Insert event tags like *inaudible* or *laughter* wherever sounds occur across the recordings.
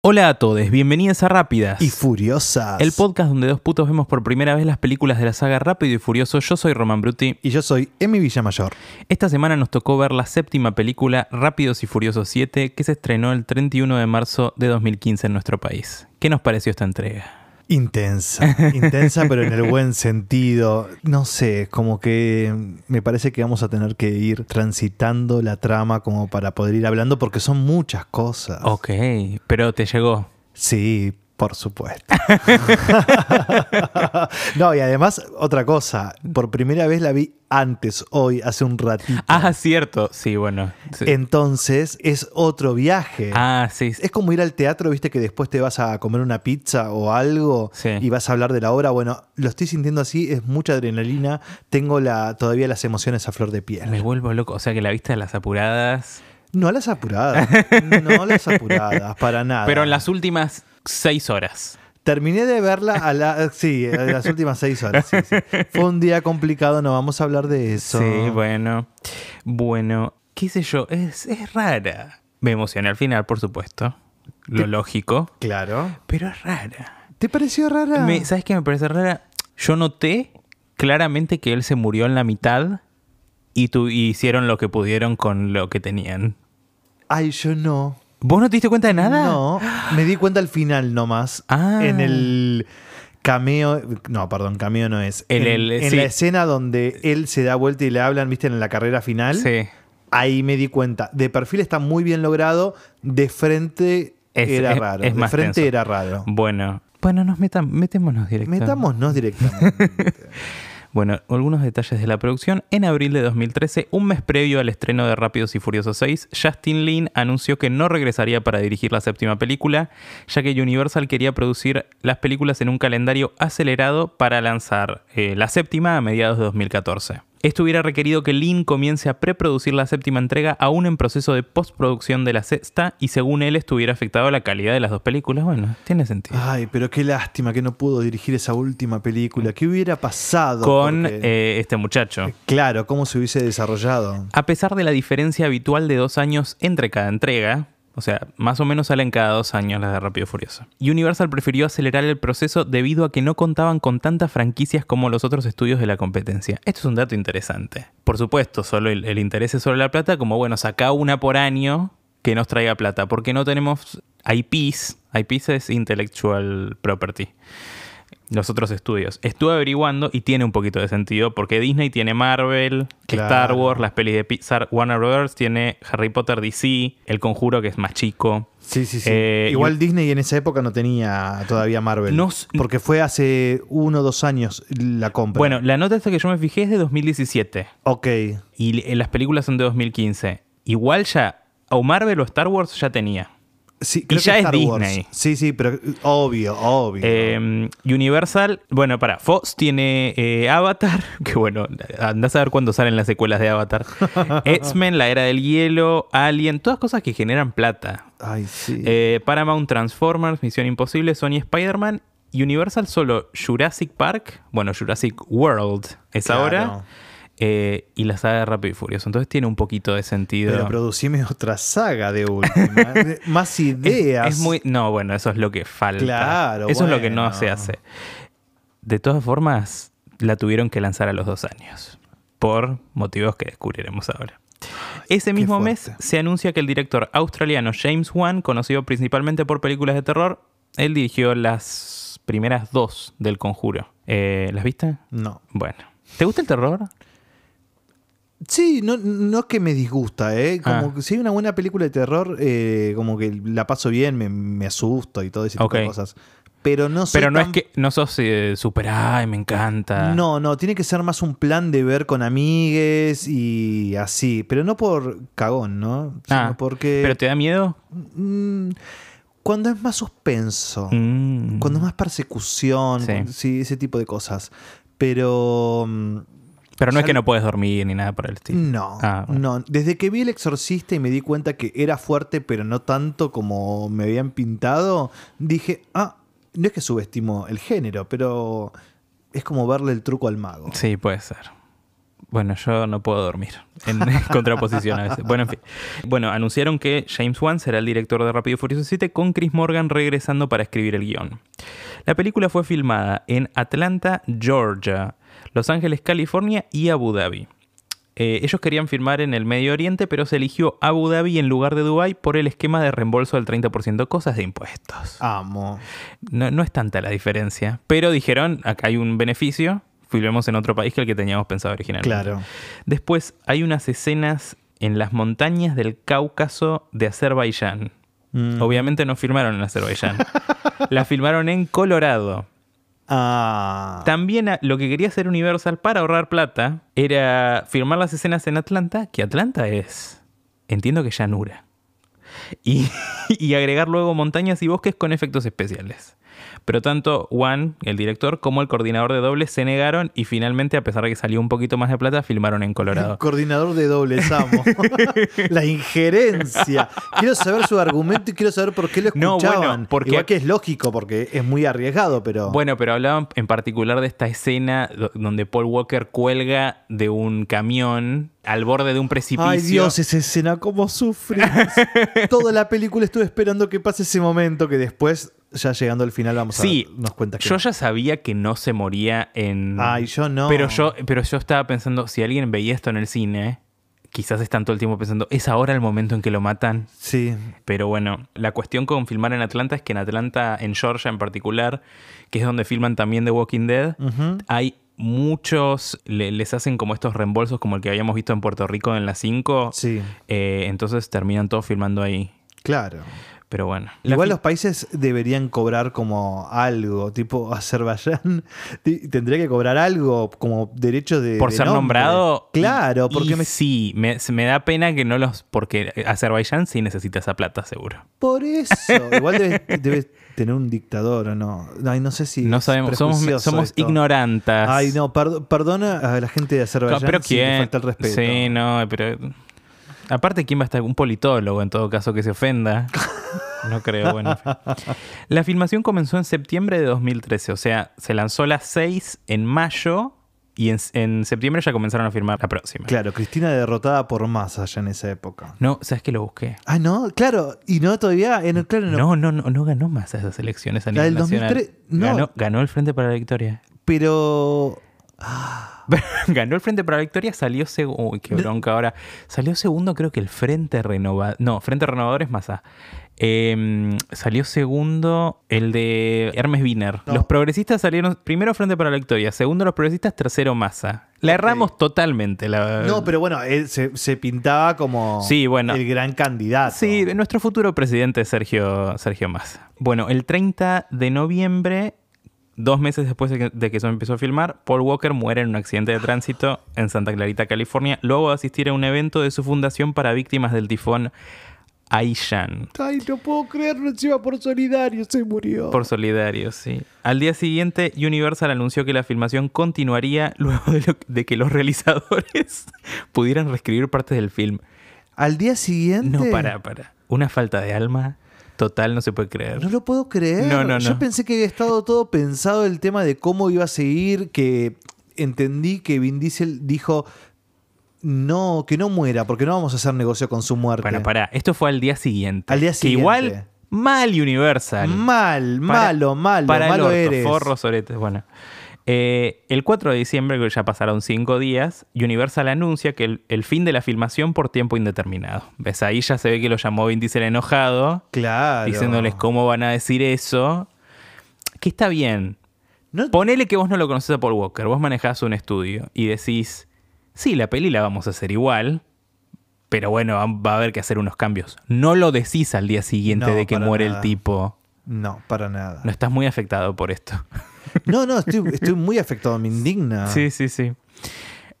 Hola a todos, bienvenidos a Rápidas. Y Furiosas. El podcast donde dos putos vemos por primera vez las películas de la saga Rápido y Furioso. Yo soy Roman Bruti. Y yo soy Emi Villamayor. Esta semana nos tocó ver la séptima película Rápidos y Furiosos 7 que se estrenó el 31 de marzo de 2015 en nuestro país. ¿Qué nos pareció esta entrega? Intensa, intensa pero en el *laughs* buen sentido. No sé, como que me parece que vamos a tener que ir transitando la trama como para poder ir hablando porque son muchas cosas. Ok, pero te llegó. Sí, por supuesto. *laughs* *laughs* no, y además, otra cosa, por primera vez la vi antes, hoy, hace un ratito. Ah, cierto. Sí, bueno. sí. Entonces es otro viaje. Ah, sí. Es como ir al teatro, viste que después te vas a comer una pizza o algo Sí. y vas a hablar de la obra. Bueno, lo estoy sintiendo así, es mucha adrenalina. Tengo la, todavía las emociones a flor de piel. Me vuelvo loco. O sea que la viste a las apuradas. No las apuradas, *laughs* no las apuradas, para nada. Pero en las últimas seis horas. Terminé de verla a la, *laughs* sí, a las últimas seis horas. sí, sí. Fue un día complicado, no vamos a hablar de eso. Sí, bueno. Bueno, qué sé yo, es, es rara. Me emocioné al final, por supuesto. Lo lógico. Claro. Pero es rara. ¿Te pareció rara? Me- ¿Sabes qué me parece rara? Yo noté claramente que él se murió en la mitad y, tu, y hicieron lo que pudieron con lo que tenían. Ay, yo no. ¿Vos no te diste cuenta de nada? No, me di cuenta al final nomás. Ah. En el cameo. No, perdón, cameo no es. En en el- en sí. la escena donde él se da vuelta y le hablan, viste, en la carrera final. Sí. Ahí me di cuenta. De perfil está muy bien logrado. De frente Es- era es- raro. es de frente tenso. era raro. Bueno. Bueno, nos metam- metémonos directamente. Metámonos directamente. *laughs* Bueno, algunos detalles de la producción. En abril de 2013, un mes previo al estreno de Rápidos y Furiosos 6, Justin Lin anunció que no regresaría para dirigir la séptima película, ya que Universal quería producir las películas en un calendario acelerado para lanzar eh, la séptima a mediados de 2014. Esto hubiera requerido que Lin comience a preproducir la séptima entrega aún en proceso de postproducción de la sexta y según él estuviera afectado la calidad de las dos películas. Bueno, tiene sentido. Ay, pero qué lástima que no pudo dirigir esa última película. ¿Qué hubiera pasado? Con Porque- eh, este muchacho. Claro, cómo se hubiese desarrollado. A pesar de la diferencia habitual de dos años entre cada entrega, o sea, más o menos salen cada dos años las de Rápido y Furioso. Universal prefirió acelerar el proceso debido a que no contaban con tantas franquicias como los otros estudios de la competencia. Esto es un dato interesante. Por supuesto, solo el, el interés es sobre la plata, como bueno, saca una por año que nos traiga plata, porque no tenemos IPs. IPs es Intellectual Property los otros estudios. Estuve averiguando y tiene un poquito de sentido porque Disney tiene Marvel, Claro. Star Wars, las pelis de Pixar, Warner Brothers tiene Harry Potter DC, El Conjuro que es más chico. Sí, sí, sí. Eh, Igual y- Disney en esa época no tenía todavía Marvel. No porque fue hace uno o dos años la compra. Bueno, la nota esta que yo me fijé es de 2017 Ok. y l- las películas son de 2015. Igual ya o Marvel o Star Wars ya tenía. Sí, creo ya que es Star Wars. Disney. Sí, sí, pero obvio, obvio. Eh, Universal, bueno, para, Fox tiene eh, Avatar, *laughs* que bueno, andás a ver cuándo salen las secuelas de Avatar. *laughs* X-Men, La Era del Hielo, Alien, todas cosas que generan plata. Ay, sí. Eh, Paramount Transformers, Misión Imposible, Sony Spider-Man. Universal solo Jurassic Park, bueno, Jurassic World es Claro. ahora. Eh, y la saga de Rápido y Furioso. Entonces tiene un poquito de sentido. Pero producime otra saga de última. *laughs* Más ideas. Es muy. No, bueno, eso es lo que falta. Claro, Eso es lo que no se hace. De todas formas, la tuvieron que lanzar a los dos años. Por motivos que descubriremos ahora. Ese mismo mes se anuncia que el director australiano James Wan, conocido principalmente por películas de terror, él dirigió las primeras dos del conjuro. Eh, ¿Las viste? No. Bueno. ¿Te gusta el terror? Sí, no, no es que me disgusta, ¿eh? Como Ah. que si hay una buena película de terror, eh, como que la paso bien, me, me asusto y todo ese tipo de cosas. Pero no Pero no es que no sos eh, super, ay, me encanta. No, no, tiene que ser más un plan de ver con amigues y así. Pero no por cagón, ¿no? Sino Ah, porque. ¿Pero te da miedo? Mm, cuando es más suspenso, Mm. cuando es más persecución, Sí. cuando- sí, ese tipo de cosas. Pero. Pero no es que no- no puedes dormir ni nada por el estilo. No, Ah, bueno. no. Desde que vi El Exorcista y me di cuenta que era fuerte, pero no tanto como me habían pintado, dije, ah, no es que subestimo el género, pero es como verle el truco al mago. Sí, puede ser. Bueno, yo no puedo dormir en *laughs* contraposición a veces. Bueno, en fin. Bueno, anunciaron que James Wan será el director de Rápido y Furioso 7 con Chris Morgan regresando para escribir el guion. La película fue filmada en Atlanta, Georgia, Los Ángeles, California y Abu Dhabi. Eh, ellos querían filmar en el Medio Oriente, pero se eligió Abu Dhabi en lugar de Dubái por el esquema de reembolso del 30% cosas de impuestos. Amo. No, no es tanta la diferencia, pero dijeron, acá hay un beneficio, filmemos en otro país que el que teníamos pensado originalmente. Claro. Después hay unas escenas en las montañas del Cáucaso de Azerbaiyán. Mm. Obviamente no filmaron en Azerbaiyán. *laughs* la filmaron en Colorado. Ah. También a- lo que quería hacer Universal para ahorrar plata era filmar las escenas en Atlanta, que Atlanta es, entiendo que llanura. Y *laughs* agregar luego montañas y bosques con efectos especiales. Pero tanto Juan, el director, como el coordinador de dobles se negaron y finalmente, a pesar de que salió un poquito más de plata, filmaron en Colorado. *laughs* Coordinador de dobles, amo. *laughs* la injerencia. Quiero saber su argumento y quiero saber por qué lo No, escuchaban. bueno, porque- Igual que es lógico, porque es muy arriesgado, pero. Bueno, pero hablaban en particular de esta escena do- donde Paul Walker cuelga de un camión al borde de un precipicio. Ay Dios, esa escena, cómo sufre. *laughs* Toda la película estuve esperando que pase ese momento que después, ya llegando al final, vamos Sí, a darnos cuenta que. Yo ya sabía que no se moría en. Ay, yo no. Pero yo, pero yo estaba pensando, si alguien veía esto en el cine, quizás están todo el tiempo pensando, ¿es ahora el momento en que lo matan? Sí. Pero bueno, la cuestión con filmar en Atlanta es que en Atlanta, en Georgia en particular, que es donde filman también The Walking Dead, hay muchos, le- les hacen como estos reembolsos como el que habíamos visto en Puerto Rico en la 5. Sí, eh, entonces terminan todos filmando ahí. claro. Pero bueno. Igual los países deberían cobrar como algo, tipo *laughs* Azerbaiyán tendría que cobrar algo como derecho de por de ser nombre. nombrado. Claro, y- porque y me- sí, me, da pena que no los. Porque Azerbaiyán sí necesita esa plata, seguro. por eso. Igual debe, *laughs* debe tener un dictador o no. Ay, no sé si No sabemos, somos, somos esto. ignorantas. Ay, no, perdo- perdona a la gente de No, Azerbaiyán pero si le quién. falta el respeto. Sí, no, pero. Aparte, ¿quién va a estar? Un politólogo, en todo caso, que se ofenda. *laughs* No creo, bueno. en fin. La filmación comenzó en septiembre de 2013, o sea, se lanzó las 6 en mayo y en, en septiembre ya comenzaron a filmar la próxima. Claro, Cristina derrotada por Massa ya en esa época. No, ¿sabes que lo busqué? Ah, no, claro, y no todavía, en, claro, no, No, no, no, no ganó más esas elecciones a La nivel del nacional. 2003, no. Ganó, ganó el Frente para la Victoria. pero *laughs* ganó el Frente para la Victoria, salió segundo. Uy, qué bronca ahora. Salió segundo, creo que el Frente Renovador. No, Frente Renovador es Massa. Eh, salió segundo el de Hermes Wiener. No. Los progresistas salieron primero Frente para la Victoria, segundo los progresistas, tercero Massa. La erramos totalmente. La, no, pero bueno, él se, se pintaba como Sí, bueno. el gran candidato. Sí, nuestro futuro presidente es Sergio, Sergio Massa. Bueno, el 30 de noviembre, dos meses después de que, de que se empezó a filmar, Paul Walker muere en un accidente de tránsito en Santa Clarita, California, luego de asistir a un evento de su fundación para víctimas del tifón Aishan. Ay, no puedo creerlo, encima por solidario se murió. Por solidario, sí. Al día siguiente, Universal anunció que la filmación continuaría *laughs* luego de, lo- de que los realizadores *laughs* pudieran reescribir partes del film. Al día siguiente. No, para, para. Una falta de alma total no se puede creer. No lo puedo creer. No, no, Yo no. pensé que había estado todo pensado el tema de cómo iba a seguir, que entendí que Vin Diesel dijo no, que no muera, porque no vamos a hacer negocio con su muerte. Bueno, pará, esto fue al día siguiente. Al día Que siguiente. igual, mal Universal. Mal, Para- malo, malo, para el malo orto, eres. forros, oretes, bueno. Eh, el 4 de diciembre, que ya pasaron cinco días, Universal anuncia que el, el fin de la filmación por tiempo indeterminado. ¿Ves? Ahí ya se ve que lo llamó Vin Diesel enojado, Claro. diciéndoles cómo van a decir eso. Que está bien. No- Ponele que vos no lo conoces a Paul Walker, vos manejás un estudio y decís, sí, la peli la vamos a hacer igual, pero bueno, va- a haber que hacer unos cambios. No lo decís al día siguiente No, de que muere nada. el tipo. No, para nada. No estás muy afectado por esto. *laughs* No, no, estoy, estoy muy afectado, me indigna. Sí, sí, sí.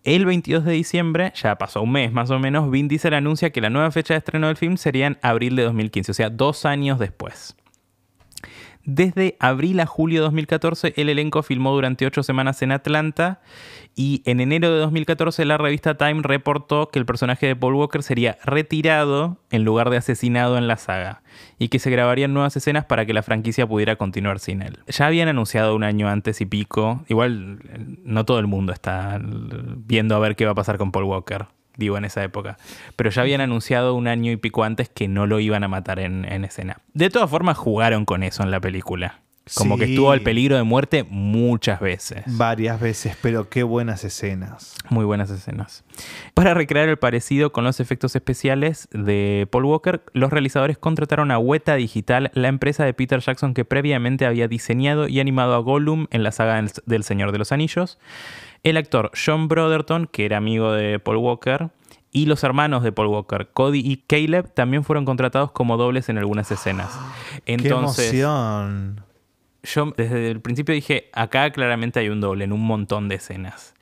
El 22 de diciembre, ya pasó un mes más o menos, Vin Diesel anuncia que la nueva fecha de estreno del film sería en abril de 2015, o sea, dos años después. Desde abril a julio de 2014, el elenco filmó durante ocho semanas en Atlanta y en enero de 2014 la revista Time reportó que el personaje de Paul Walker sería retirado en lugar de asesinado en la saga y que se grabarían nuevas escenas para que la franquicia pudiera continuar sin él. Ya habían anunciado un año antes y pico, igual no todo el mundo está viendo a ver qué va a pasar con Paul Walker digo, en esa época. Pero ya habían anunciado un año y pico antes que no lo iban a matar en, escena. De todas formas, jugaron con eso en la película. Como que estuvo al peligro de muerte muchas veces. Varias veces, pero qué buenas escenas. Muy buenas escenas. Para recrear el parecido con los efectos especiales de Paul Walker, los realizadores contrataron a Weta Digital, la empresa de Peter Jackson que previamente había diseñado y animado a Gollum en la saga del Señor de los Anillos. El actor John Brotherton, que era amigo de Paul Walker, y los hermanos de Paul Walker, Cody y Caleb, también fueron contratados como dobles en algunas escenas. Entonces, ¡Qué emoción! Yo desde el principio dije, acá claramente hay un doble en un montón de escenas.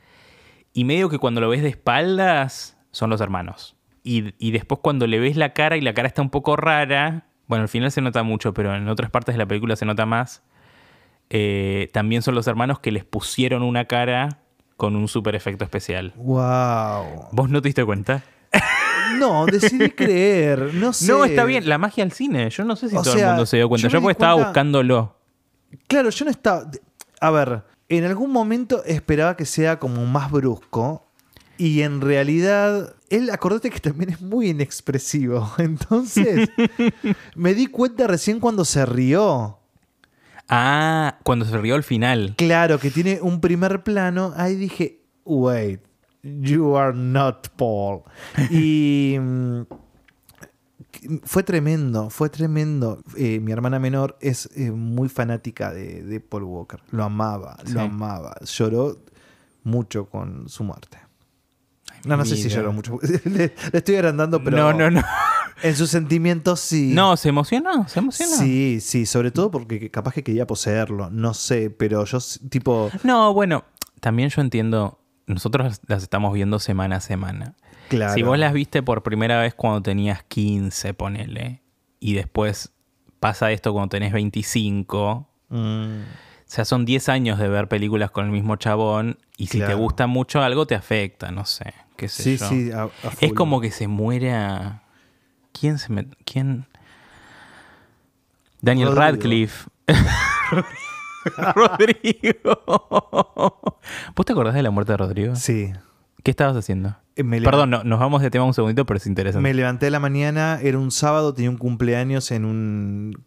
Y medio que cuando lo ves de espaldas, son los hermanos. Y, después cuando le ves la cara y la cara está un poco rara, bueno, al final se nota mucho, pero en otras partes de la película se nota más, eh, también son los hermanos que les pusieron una cara con un super efecto especial. ¡Wow! ¿Vos no te diste cuenta? No, decidí *laughs* creer. No sé. No, está bien. La magia al cine. Yo no sé si todo el mundo se dio cuenta. Yo, estaba buscándolo. Claro, yo no estaba. A ver, en algún momento esperaba que sea como más brusco. Y en realidad, él, acordate que también es muy inexpresivo. *laughs* Entonces, *laughs* me di cuenta recién cuando se rió. Ah, cuando se rió al final. Claro, que tiene un primer plano. Ahí dije, wait, you are not Paul. Y *laughs* mm, fue tremendo, fue tremendo. Eh, mi hermana menor es eh, muy fanática de, Paul Walker. Lo amaba, lo amaba. Lloró mucho con su muerte. No, no sé si lloró mucho. *laughs* le, estoy agrandando, pero. No, no, no. En sus sentimientos sí. No, se emocionó, se emocionó. Sí, sí, sobre todo porque capaz que quería poseerlo, no sé, pero yo tipo... No, bueno, también yo entiendo, nosotros las estamos viendo semana a semana. Claro. Si vos las viste por primera vez cuando tenías 15, ponele, y después pasa esto cuando tenés 25, mm. o sea, son 10 años de ver películas con el mismo chabón, y si te gusta mucho algo te afecta, no sé, qué sé sí, Sí, es como que se muera ¿Quién se me.? ¿Quién? Daniel Radcliffe. *laughs* Rodrigo. ¿Vos te acordás de la muerte de Rodrigo? Sí. ¿Qué estabas haciendo? Eh, Perdón, nos vamos de tema un segundito, pero es interesante. Me levanté la mañana, era un sábado, tenía un cumpleaños en un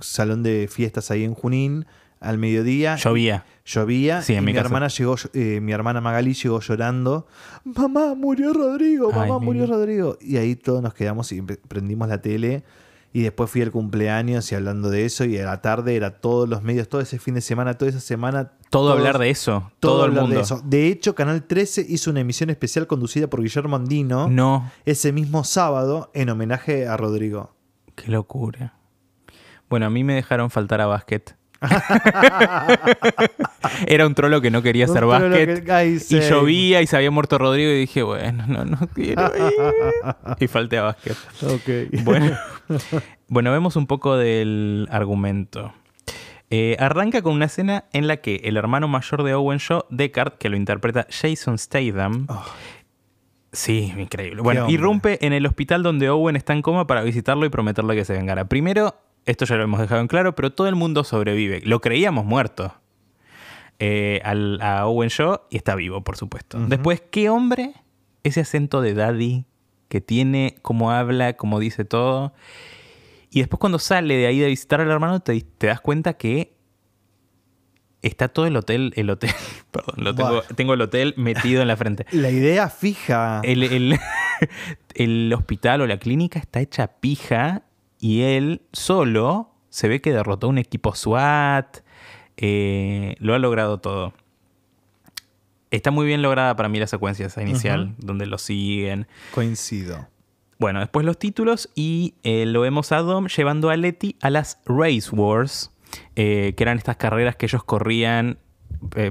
salón de fiestas ahí en Junín al mediodía. Llovía. Llovía. Sí, y mi, hermana llegó, eh, mi hermana Magali llegó llorando. Mamá, murió Rodrigo, mamá, murió Rodrigo. Y ahí todos nos quedamos y prendimos la tele. Y después fui al cumpleaños y hablando de eso. Y a la tarde era todos los medios, todo ese fin de semana, toda esa semana. Todo hablar de eso. Todo, el mundo. De, eso. de hecho, Canal 13 hizo una emisión especial conducida por Guillermo Andino. No. Ese mismo sábado en homenaje a Rodrigo. Qué locura. Bueno, a mí me dejaron faltar a básquet. *laughs* Era un trolo que no quería hacer básquet. y llovía y se había muerto Rodrigo y dije, bueno, no, no quiero *laughs* y falté a básquet. Bueno, *laughs* bueno, vemos un poco del argumento. Eh, arranca con una escena en la que el hermano mayor de Owen Shaw, Deckard, que lo interpreta Jason Statham, oh. Sí, increíble. Bueno, irrumpe en el hospital donde Owen está en coma para visitarlo y prometerle que se vengara. Primero, esto ya lo hemos dejado en claro, pero todo el mundo sobrevive. Lo creíamos muerto. Eh, a Owen Shaw y está vivo, por supuesto. Después, ¿qué hombre? Ese acento de daddy que tiene, cómo habla, cómo dice todo. Y después cuando sale de ahí de visitar al hermano, te, das cuenta que está todo el hotel, el hotel, *laughs* perdón, lo tengo, tengo, el hotel metido en la frente. *laughs* La idea fija. El, *laughs* el, hospital o la clínica está hecha pija y él solo se ve que derrotó un equipo SWAT, eh, lo ha logrado todo. Está muy bien lograda para mí la secuencia esa inicial, donde lo siguen. Coincido. Bueno, después los títulos y eh, lo vemos a Dom llevando a Letty a las Race Wars, eh, que eran estas carreras que ellos corrían,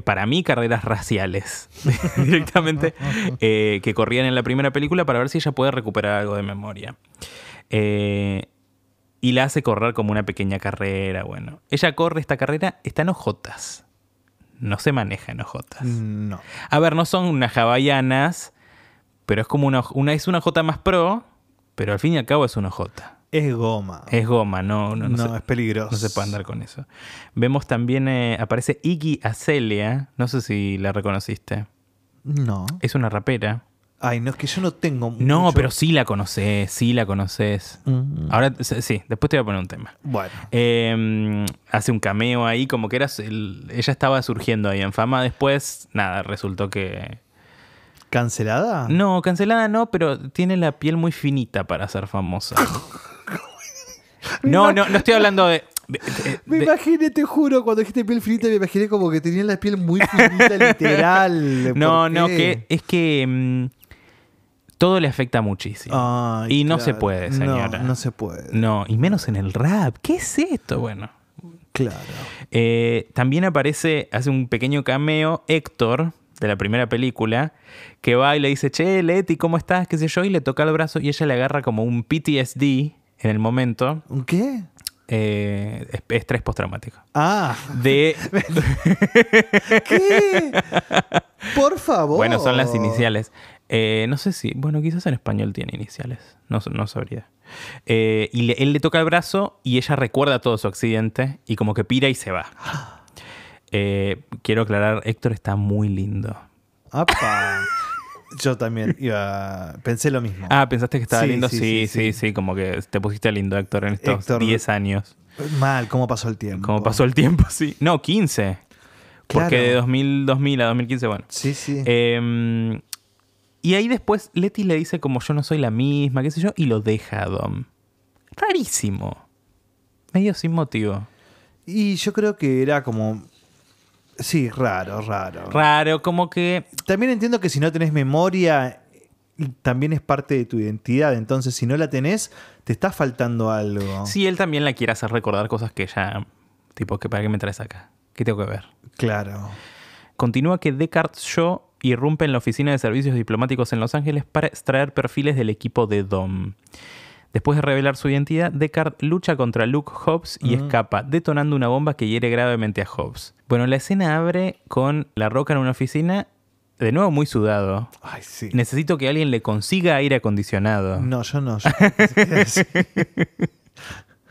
para mí carreras raciales, *laughs* directamente, que corrían en la primera película para ver si ella puede recuperar algo de memoria. Y la hace correr como una pequeña carrera. Bueno, ella corre esta carrera, está en ojotas. No se maneja en ojotas. No. A ver, no son unas hawaianas, pero es como una, una es una J más pro, pero al fin y al cabo es una J. Es goma. Es goma, no, no, no, no se, es peligroso. no se puede andar con eso. Vemos también, eh, aparece Iggy Azalea, no sé si la reconociste. No. Es una rapera. Ay, no, es que yo no tengo. No, mucho- pero sí la conoces, sí la conoces. Mm, Ahora, sí, después te voy a poner un tema. Bueno. Eh, hace un cameo ahí, como que era el- ella estaba surgiendo ahí en fama. Después, nada, resultó que. ¿Cancelada? No, cancelada no, pero tiene la piel muy finita para ser famosa. *laughs* No, no, no estoy hablando de. de- de- Me imaginé, te juro, cuando dijiste piel finita, me imaginé como que tenía la piel muy finita, *laughs* literal. no, ¿Por no, que es que mm, todo le afecta muchísimo. Ay, y no claro. se puede, señora. No, no se puede. No, y menos en el rap. ¿Qué es esto? Bueno. Claro. Eh, también aparece, hace un pequeño cameo, Héctor, de la primera película, que va y le dice, che, Leti, ¿cómo estás? ¿Qué sé yo? Y le toca el brazo y ella le agarra como un PTSD en el momento, ¿Un qué? eh, es- estrés postraumático. Ah, De, *laughs* ¿qué? Favor. bueno, son las iniciales. Eh, no sé si, bueno, quizás en español tiene iniciales, no, no sabría. Eh, y le- él le toca el brazo y ella recuerda todo su accidente y como que pira y se va. Eh, quiero aclarar, Héctor está muy lindo. Apa. Yo también iba. Pensé lo mismo. Ah, pensaste que estaba Sí, lindo. sí, Sí sí, sí, sí, sí. como que te pusiste lindo, Héctor, en estos Héctor- 10 años. Mal, ¿cómo pasó el tiempo? Como pasó el tiempo, *laughs* sí. No, 15. Porque de 2000, 2000 a 2015, bueno. Sí, sí. Eh, y ahí después Leti le dice como yo no soy la misma, qué sé yo, y lo deja a Dom. Rarísimo. Medio sin motivo. y yo creo que era como. Sí, raro, raro. Raro, como que... También entiendo que si no tenés memoria, también es parte de tu identidad. Entonces, si no la tenés, te está faltando algo. Sí, él también la quiere hacer recordar cosas que ya... Tipo, que ¿para qué me traes acá? ¿Qué tengo que ver? Claro. Continúa que Descartes Shaw irrumpe en la oficina de servicios diplomáticos en Los Ángeles para extraer perfiles del equipo de Dom. Después de revelar su identidad, Descartes lucha contra Luke Hobbs y Mm. escapa, detonando una bomba que hiere gravemente a Hobbs. Bueno, la escena abre con La Roca en una oficina, de nuevo muy sudado. Ay, sí. Necesito que alguien le consiga aire acondicionado. No, yo no. yo-. *laughs*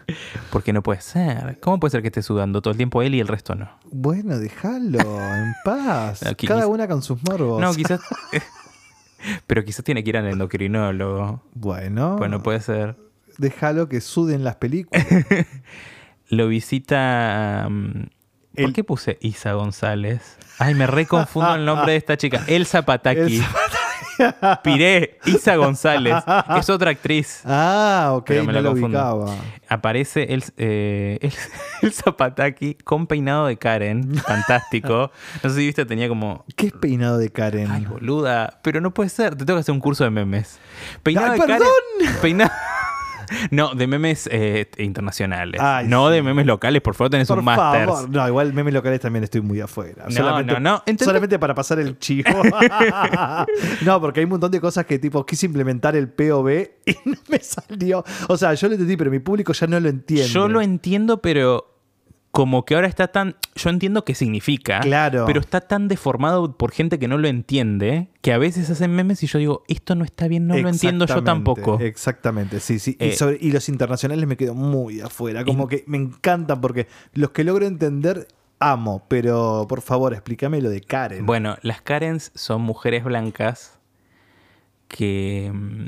*laughs* Porque no puede ser. ¿Cómo puede ser que esté sudando todo el tiempo él y el resto no? bueno, déjalo en *laughs* paz. Cada una con sus morbos. No, quizás... *laughs* Pero quizás tiene que ir al endocrinólogo. Bueno, Bueno, puede ser. déjalo que suden las películas. Lo visita. um, ¿Por El- qué puse Isa González? Ay, me reconfundo el nombre de esta chica. Elsa Pataki. Elsa *laughs* Piré, Isa González. Es otra actriz. Ah, ok, Pero me no la confundo. Aparece el, eh, el- *laughs* Elsa Pataki con peinado de Karen. Fantástico. No sé si viste, tenía como. ¿Qué es peinado de Karen? Ay, boluda. Pero no puede ser. Te tengo que hacer un curso de memes. Peinado Ay, de Karen. perdón. Peinado. *laughs* *laughs* No, de memes eh, internacionales. Ay, no sí. de memes locales, por favor, tenés Por un máster. No, igual memes locales también estoy muy afuera. No, solamente, no, Solamente para pasar el chivo. *laughs* no, porque hay un montón de cosas que tipo quise implementar el POV y *laughs* no me salió. O sea, yo lo entendí, pero mi público ya no lo entiende. Yo lo entiendo, pero como que ahora está tan. Yo entiendo qué significa. Claro. Pero está tan deformado por gente que no lo entiende que a veces hacen memes y yo digo, esto no está bien, no lo entiendo yo tampoco. Exactamente, sí, sí. Eh, y, sobre- y los internacionales me quedo muy afuera. Como que me encantan porque los que logro entender amo, pero por favor, explícame lo de Karen. Bueno, las Karens son mujeres blancas que mm,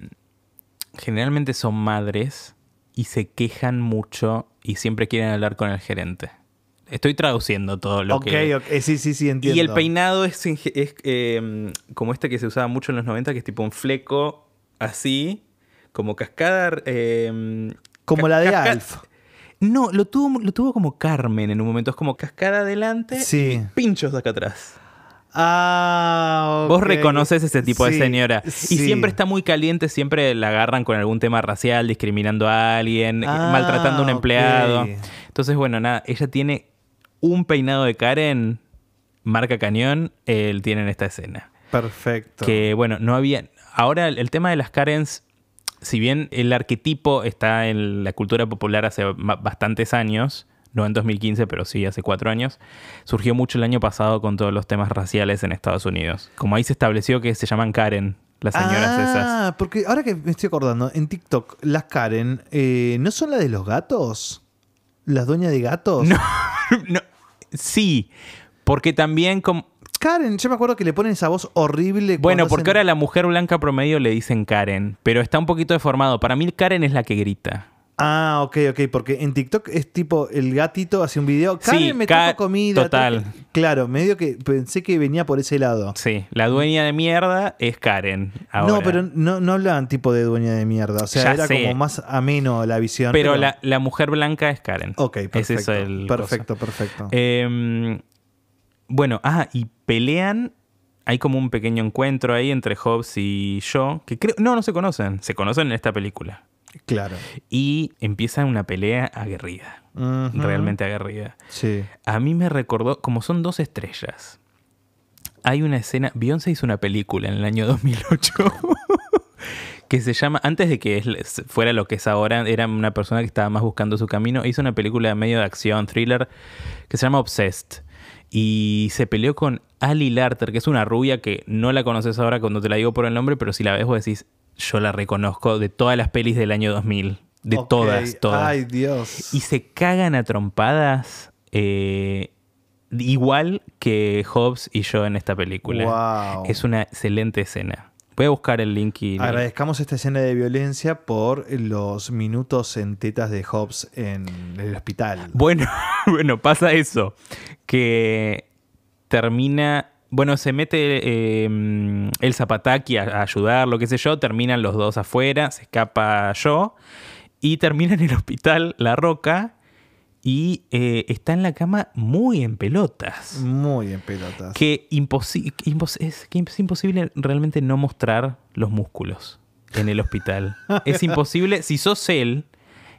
generalmente son madres y se quejan mucho y siempre quieren hablar con el gerente. Estoy traduciendo todo lo ok, que... ok, eh, sí, sí, sí, entiendo. Y el peinado es, es, eh, como este que se usaba mucho en los 90, que es tipo un fleco así, como cascada. eh, Como ca- la de Alf. No, lo tuvo, lo tuvo como Carmen en un momento. Es como cascada adelante, Sí. pinchos de acá atrás. Ah. Vos reconoces ese tipo de Sí, señora. Y siempre está muy caliente, siempre la agarran con algún tema racial, discriminando a alguien, eh, Ah, maltratando a un empleado. Entonces, bueno, nada, ella tiene un peinado de Karen, marca cañón, él tiene en esta escena. Perfecto. Que bueno, no había. Ahora el tema de las Karens si bien el arquetipo está en la cultura popular hace ba- bastantes años, no en 2015, pero sí hace cuatro años, surgió mucho el año pasado con todos los temas raciales en Estados Unidos. Como ahí se estableció que se llaman Karen, las señoras esas. ah, porque ahora que me estoy acordando, en TikTok, las Karen, eh, ¿no son las de los gatos? ¿Las dueñas de gatos? No, *laughs* no, sí, porque también como... Karen, yo me acuerdo que le ponen esa voz horrible. Bueno, porque hacen- ahora a la mujer blanca promedio le dicen Karen, pero está un poquito deformado. Para mí Karen es la que grita. Ah, ok, ok, porque en TikTok es tipo el gatito hace un video. Sí, Karen me Ka- trajo comida. total. traje-". Claro, medio que pensé que venía por ese lado. Sí, la dueña de mierda es Karen. Ahora. No, pero no, no hablaban tipo de dueña de mierda. O sea, Ya era sé. como más ameno la visión. Pero la, la mujer blanca es Karen. Ok, perfecto. Es eso el perfecto, perfecto. Eh, bueno, ah, y pelean. Hay como un pequeño encuentro ahí entre Hobbes y yo, que creo. No, no se conocen. Se conocen en esta película. Claro. Y empieza una pelea aguerrida. Realmente aguerrida. Sí. A mí me recordó, como son dos estrellas, hay una escena, Beyoncé hizo una película en el año 2008 *laughs* que se llama, antes de que fuera lo que es ahora, era una persona que estaba más buscando su camino, hizo una película medio de acción, thriller, que se llama Obsessed. Y se peleó con Ali Larter, que es una rubia que no la conoces ahora cuando te la digo por el nombre, pero si la ves vos decís, yo la reconozco de todas las pelis del año 2000. De todas, todas Ay, Dios. y se cagan a trompadas eh, igual que Hobbes y yo en esta película. Wow. Es una excelente escena. Voy a buscar el link y... Agradezcamos esta escena de violencia por los minutos en tetas de Hobbes en el hospital. Bueno, *laughs* bueno, pasa eso. Que termina... Bueno, se mete eh, el Zapataki a, a ayudar, lo que sé yo. Terminan los dos afuera, se escapa yo. Y termina en el hospital La Roca. Y eh, está en la cama muy en pelotas. Muy en pelotas. que, imposi- que impos- es, que es imposible realmente no mostrar los músculos en el hospital. *laughs* es imposible. Si sos él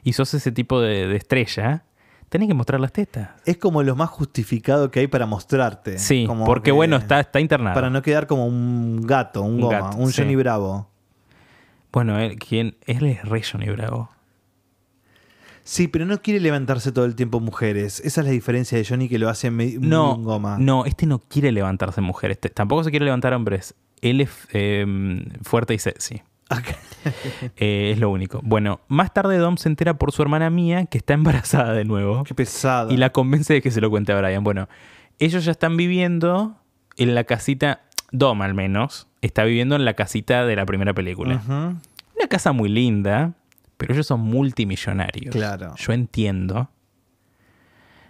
y sos ese tipo de, de estrella, tenés que mostrar las tetas. Es como lo más justificado que hay para mostrarte. Sí, Como porque que- bueno, está, está internado. Para no quedar como un gato, un, Un goma, gato, un sí. Johnny Bravo. Bueno, él, ¿quién? él es Rey Johnny Bravo. Sí, pero no quiere levantarse todo el tiempo mujeres. Esa es la diferencia de Johnny que lo hace medio No, goma. no, este no quiere levantarse mujeres. Este- tampoco se quiere levantar hombres. Él es eh, fuerte y sexy. Eh, es lo único. Bueno, más tarde Dom se entera por su hermana mía que está embarazada de nuevo. Qué pesada. y la convence de que se lo cuente a Brian. Bueno, ellos ya están viviendo en la casita, Dom al menos, está viviendo en la casita de la primera película. Una casa muy linda, pero ellos son multimillonarios. Claro. Yo entiendo.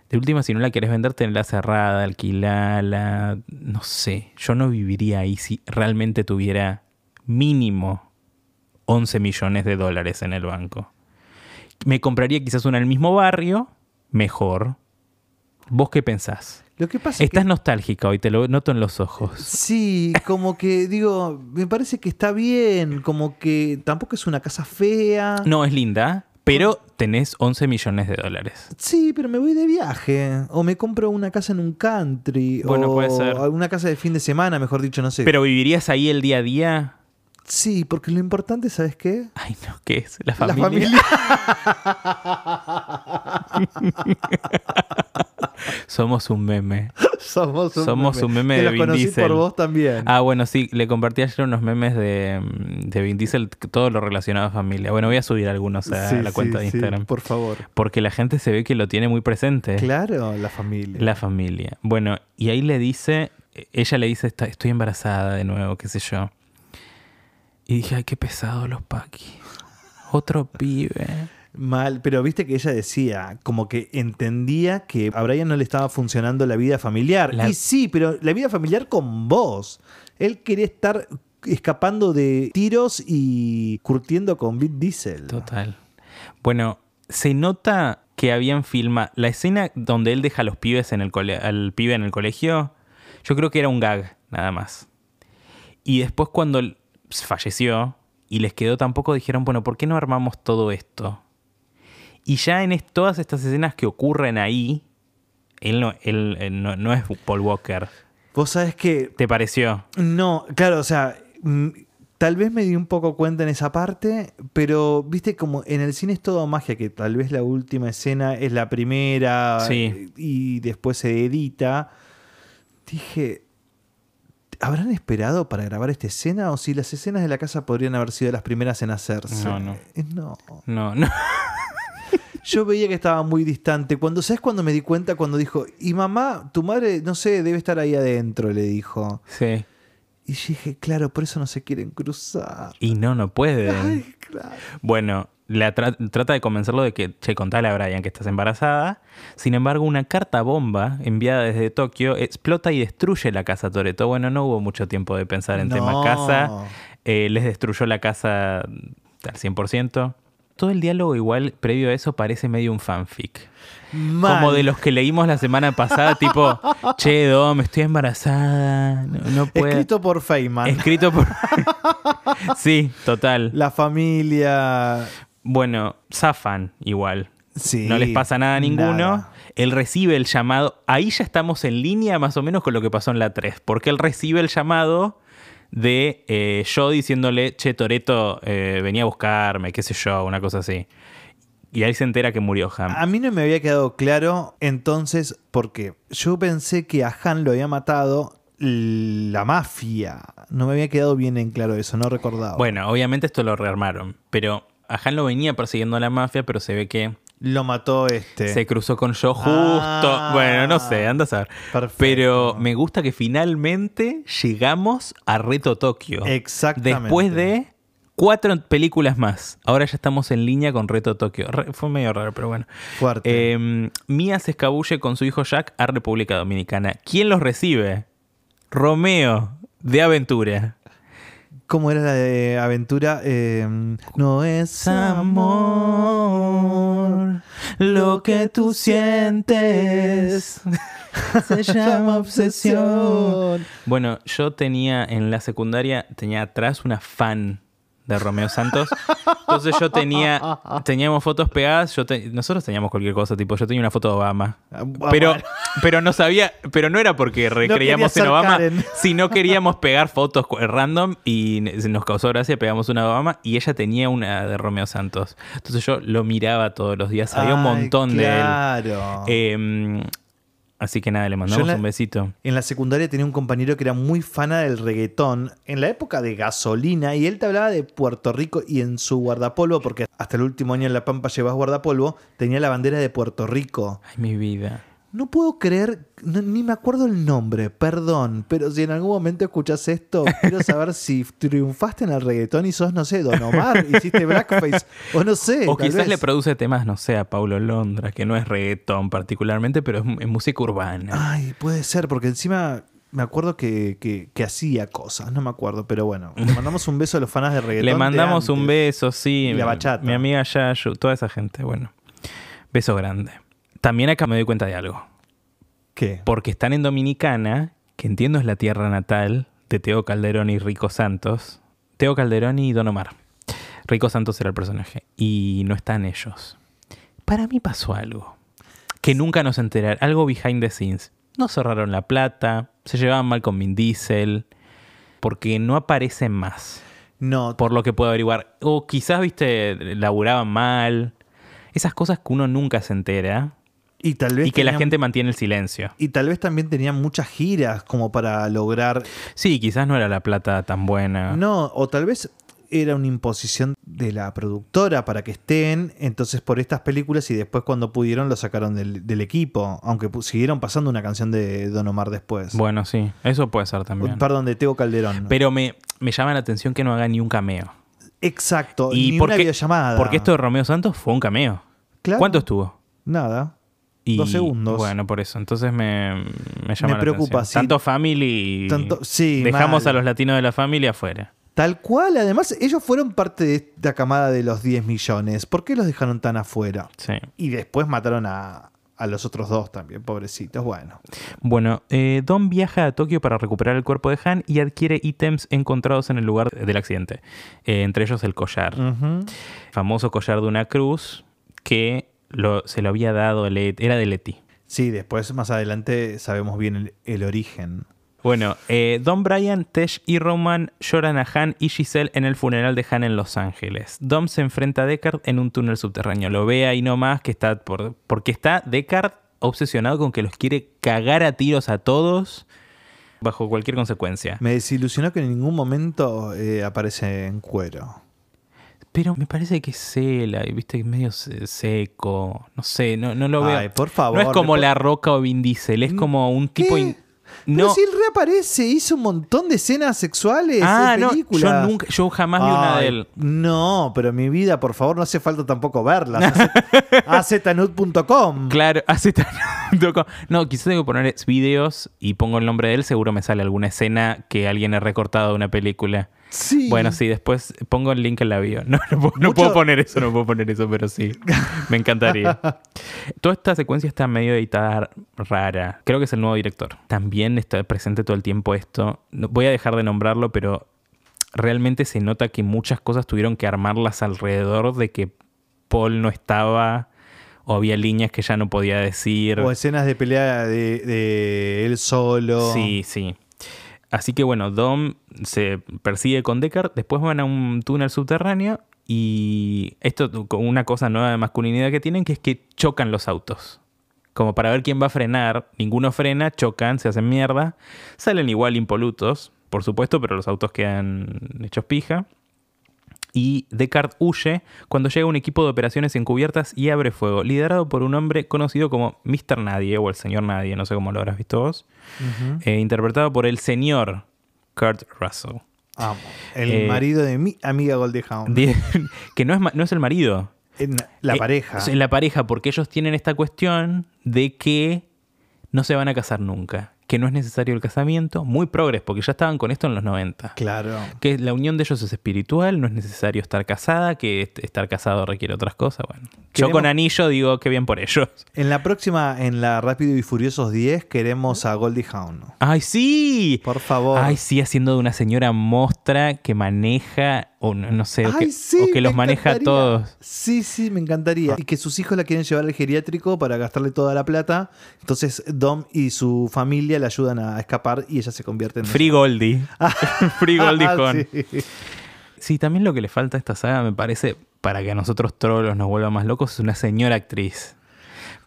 De última, si no la querés vender, tenla cerrada, alquilala. No sé. Yo no viviría ahí si realmente tuviera mínimo 11 millones de dólares en el banco. Me compraría quizás una en el mismo barrio, mejor. ¿Vos qué pensás? Lo que pasa es Estás que... nostálgica hoy, te lo noto en los ojos. Sí, como que digo, me parece que está bien, como que tampoco es una casa fea. No, es linda, pero tenés 11 millones de dólares. Sí, pero me voy de viaje. O me compro una casa en un country. Bueno, o puede ser. Una casa de fin de semana, mejor dicho, no sé. ¿Pero vivirías ahí el día a día? Sí, porque lo importante, ¿sabes qué? Ay, no, ¿qué es? ¿La La familia? familia. *laughs* Somos un meme. *laughs* Somos un Somos meme. un meme Que de los Vin conocí Diesel. por vos también. Ah, bueno, sí, le compartí ayer unos memes de, mm, de Vin Diesel, todo lo relacionado a familia. Bueno, voy a subir algunos a Sí, la cuenta sí, de sí, Instagram. por favor. Porque la gente se ve que lo tiene muy presente. Claro, la familia. La familia. Bueno, y ahí le dice, ella le dice, "Está- estoy embarazada de nuevo, qué sé yo. Y dije, ay, qué pesado los Paki. Otro pibe. Mal, pero viste que ella decía, como que entendía que a Brian no le estaba funcionando la vida familiar. La- Y sí, pero la vida familiar con vos. Él quería estar escapando de tiros y curtiendo con Vin Diesel. Total. Bueno, se nota que habían filmado la escena donde él deja a los pibes en el cole- al pibe en el colegio. Yo creo que era un gag, nada más. Y después cuando falleció y les quedó tampoco dijeron, bueno, ¿por qué no armamos todo esto? Y ya en todas estas escenas que ocurren ahí, él no, él, eh, no, no es Paul Walker. Vos sabés que ¿Te pareció? No, claro, o sea, mm, Tal vez me di un poco cuenta en esa parte, pero viste como en el cine es todo magia, que tal vez la última escena es la primera Sí. y después se edita. Dije, ¿habrán esperado para grabar esta escena o si las escenas de la casa podrían haber sido las primeras en hacerse? No, no. Eh, No. No, no. *laughs* Yo veía que estaba muy distante. Cuando, ¿sabes cuando me di cuenta? Cuando dijo, y mamá, tu madre, no sé, debe estar ahí adentro, le dijo. Sí. Y dije, claro, por eso no se quieren cruzar. Y no, no pueden. Ay, claro. Bueno, la tra- trata de convencerlo de que, che, contale a Brian que estás embarazada. Sin embargo, una carta bomba enviada desde Tokio explota y destruye la casa Toreto. Bueno, no hubo mucho tiempo de pensar en tema No. casa. Eh, les destruyó la casa al 100%. Todo el diálogo igual, previo a eso, parece medio un fanfic. Como de los que leímos la semana pasada, tipo, *laughs* che, Dom, estoy embarazada. No, no puedo. Escrito por Feynman. Escrito por... *laughs* sí, total. La familia. Bueno, zafan igual. Sí. No les pasa nada a ninguno. nada. Él recibe el llamado. Ahí ya estamos en línea más o menos con lo que pasó en la 3. Porque él recibe el llamado de eh, yo diciéndole, che, Toreto, venía a buscarme, qué sé yo, una cosa así. Y ahí se entera que murió Ham. A mí no me había quedado claro entonces porque yo pensé que a Han lo había matado la mafia. No me había quedado bien en claro eso, no recordaba. Bueno, obviamente esto lo rearmaron. Pero a Han lo venía persiguiendo a la mafia, pero se ve que Lo mató este. se cruzó con yo justo. Ah. bueno, no sé, anda a saber. Perfecto. Pero me gusta que finalmente llegamos a Reto Tokio. Exactamente. Después de cuatro películas más. Ahora ya estamos en línea con Reto Tokio. Re- fue medio raro, pero bueno. Fuerte. Eh, Mia se escabulle con su hijo Jack a República Dominicana. ¿Quién los recibe? Romeo, de aventura. ¿Cómo era la de aventura? Eh, no es amor. lo que tú sientes se *laughs* llama obsesión. Bueno, yo tenía en la secundaria, tenía atrás una fan de Romeo Santos. Entonces yo tenía, *laughs* teníamos fotos pegadas, yo te- nosotros teníamos cualquier cosa, tipo yo tenía una foto de Obama. Ah, Pero, pero no sabía, pero no era porque recreíamos en Obama, Karen. *laughs* sino queríamos pegar fotos random y nos causó gracia, pegamos una de Obama y ella tenía una de Romeo Santos. Entonces yo lo miraba todos los días, había un montón de él. Claro. Eh, así que nada, le mandamos la- un besito. En la secundaria tenía un compañero que era muy fana del reggaetón en la época de gasolina y él te hablaba de Puerto Rico y en su guardapolvo, porque hasta el último año en La Pampa llevas guardapolvo, tenía la bandera de Puerto Rico. Ay, mi vida. No puedo creer, no- ni me acuerdo el nombre, perdón, pero si en algún momento escuchas esto, *laughs* quiero saber si triunfaste en el reggaetón y sos, no sé, Don Omar, hiciste blackface, o no sé. O quizás vez. le produce temas, no sé, a Paulo Londra, que no es reggaetón particularmente, pero es, es música urbana. Ay, puede ser, porque encima me acuerdo que, que- que hacía cosas, no me acuerdo, pero bueno, le *laughs* mandamos un beso a los fanas de reggaetón. Le de mandamos un beso, sí. Y la mi- bachata. Mi amiga Yayu, toda esa gente, bueno. Beso grande. También acá me doy cuenta de algo. ¿Qué? Porque están en Dominicana, que entiendo es la tierra natal de Teo Calderón y Rico Santos. Teo Calderón y Don Omar. Rico Santos era el personaje. Y no están ellos. Para mí pasó algo. Que nunca nos enteraron. Algo behind the scenes. No cerraron la plata. Se llevaban mal con Vin Diesel. Porque no aparecen más. No, Por lo que puedo averiguar. O quizás, viste, laburaban mal. Esas cosas que uno nunca se entera. Y tal vez Y que la gente mantiene el silencio. Y tal vez también tenían muchas giras como para lograr. Sí, quizás no era la plata tan buena. No, o tal vez era una imposición de la productora para que estén, entonces por estas películas y después cuando pudieron lo sacaron del, del equipo, aunque siguieron pasando una canción de Don Omar después. Bueno, sí, eso puede ser también. Perdón, de Teo Calderón. Pero me, me llama la atención que no haga ni un cameo. Exacto, ¿Y ni por una videollamada. Porque esto de Romeo Santos fue un cameo. Claro. ¿Cuánto estuvo? Nada. Y, Dos segundos. Bueno, por eso. Entonces me, me llama Me la preocupa, atención. Tanto family. Tanto- sí, Dejamos mal. a los latinos de la familia afuera. Tal cual, además ellos fueron parte de esta camada de los 10 millones. ¿Por qué los dejaron tan afuera? Sí. Y después mataron a, a los otros dos también, pobrecitos. Bueno, Bueno, eh, Don viaja a Tokio para recuperar el cuerpo de Han y adquiere ítems encontrados en el lugar del accidente. Eh, entre ellos el collar. Famoso collar de una cruz que lo- se lo había dado, Let- era de Leti. sí, después más adelante sabemos bien el, el origen. Bueno, eh, Dom Bryan, Tesh y Roman lloran a Han y Giselle en el funeral de Han en Los Ángeles. Dom se enfrenta a Deckard en un túnel subterráneo. Lo ve ahí nomás que está por, porque está Deckard obsesionado con que los quiere cagar a tiros a todos bajo cualquier consecuencia. Me desilusionó que en ningún momento eh, aparece en cuero. Pero me parece que es cela, y viste, que es medio se- seco. No sé, no, no lo veo. Ay, por favor. no es como La Roca o Vin Diesel, es como un tipo. ¿Qué? in- Pero No. si él reaparece, hizo un montón de escenas sexuales ah, en no, películas. yo nunca, yo jamás vi una de él. No, pero mi vida, por favor, no hace falta tampoco verlas. *laughs* azanud.com. Claro, *laughs* tan- No, quizás tengo que poner videos y pongo el nombre de él, seguro me sale alguna escena que alguien ha recortado de una película. Sí. Bueno, sí, después pongo el link en la bio. *laughs* No, no, puedo, no Mucho- puedo poner eso, no puedo poner eso, pero sí. Me encantaría. *laughs* Toda esta secuencia está medio editada rara. Creo que es el nuevo director. También está presente todo el tiempo esto. No- voy a dejar de nombrarlo, pero realmente se nota que muchas cosas tuvieron que armarlas alrededor de que Paul no estaba o había líneas que ya no podía decir. O escenas de pelea de, de él solo. Sí, sí. Así que bueno, Dom se persigue con Deckard, después van a un túnel subterráneo y esto con una cosa nueva de masculinidad que tienen, que es que chocan los autos. Como para ver quién va a frenar, ninguno frena, chocan, se hacen mierda, salen igual impolutos, por supuesto, pero los autos quedan hechos pija. Y Deckard huye cuando llega un equipo de operaciones encubiertas y abre fuego, liderado por un hombre conocido como Mr. Nadie o el Señor Nadie, no sé cómo lo habrás visto vos eh, interpretado por el señor Kurt Russell. Amo. El Eh, marido de mi amiga Goldehound. *laughs* Que no es, no es el marido. En la Eh, pareja. es la pareja, porque ellos tienen esta cuestión de que no se van a casar nunca. Que no es necesario el casamiento. Muy progres, porque ya estaban con esto en los 90. Claro. Que la unión de ellos es espiritual, no es necesario estar casada, que est- estar casado requiere otras cosas. Bueno, yo con anillo digo que bien por ellos. En la próxima, en la Rápido y Furiosos 10, queremos a Goldie Hawn. ¡Ay, sí! Por favor. Ay, sí, haciendo de una señora mostra que maneja, o no, no sé, o que, sí, o que los maneja a todos. Sí, sí, me encantaría. Y que sus hijos la quieren llevar al geriátrico para gastarle toda la plata. Entonces Dom y su familia le ayudan a escapar y ella se convierte en... Free Goldie. *laughs* Free Goldie Ah, *laughs* sí. Sí, también lo que le falta a esta saga, me parece, para que a nosotros trolos nos vuelva más locos, es una señora actriz.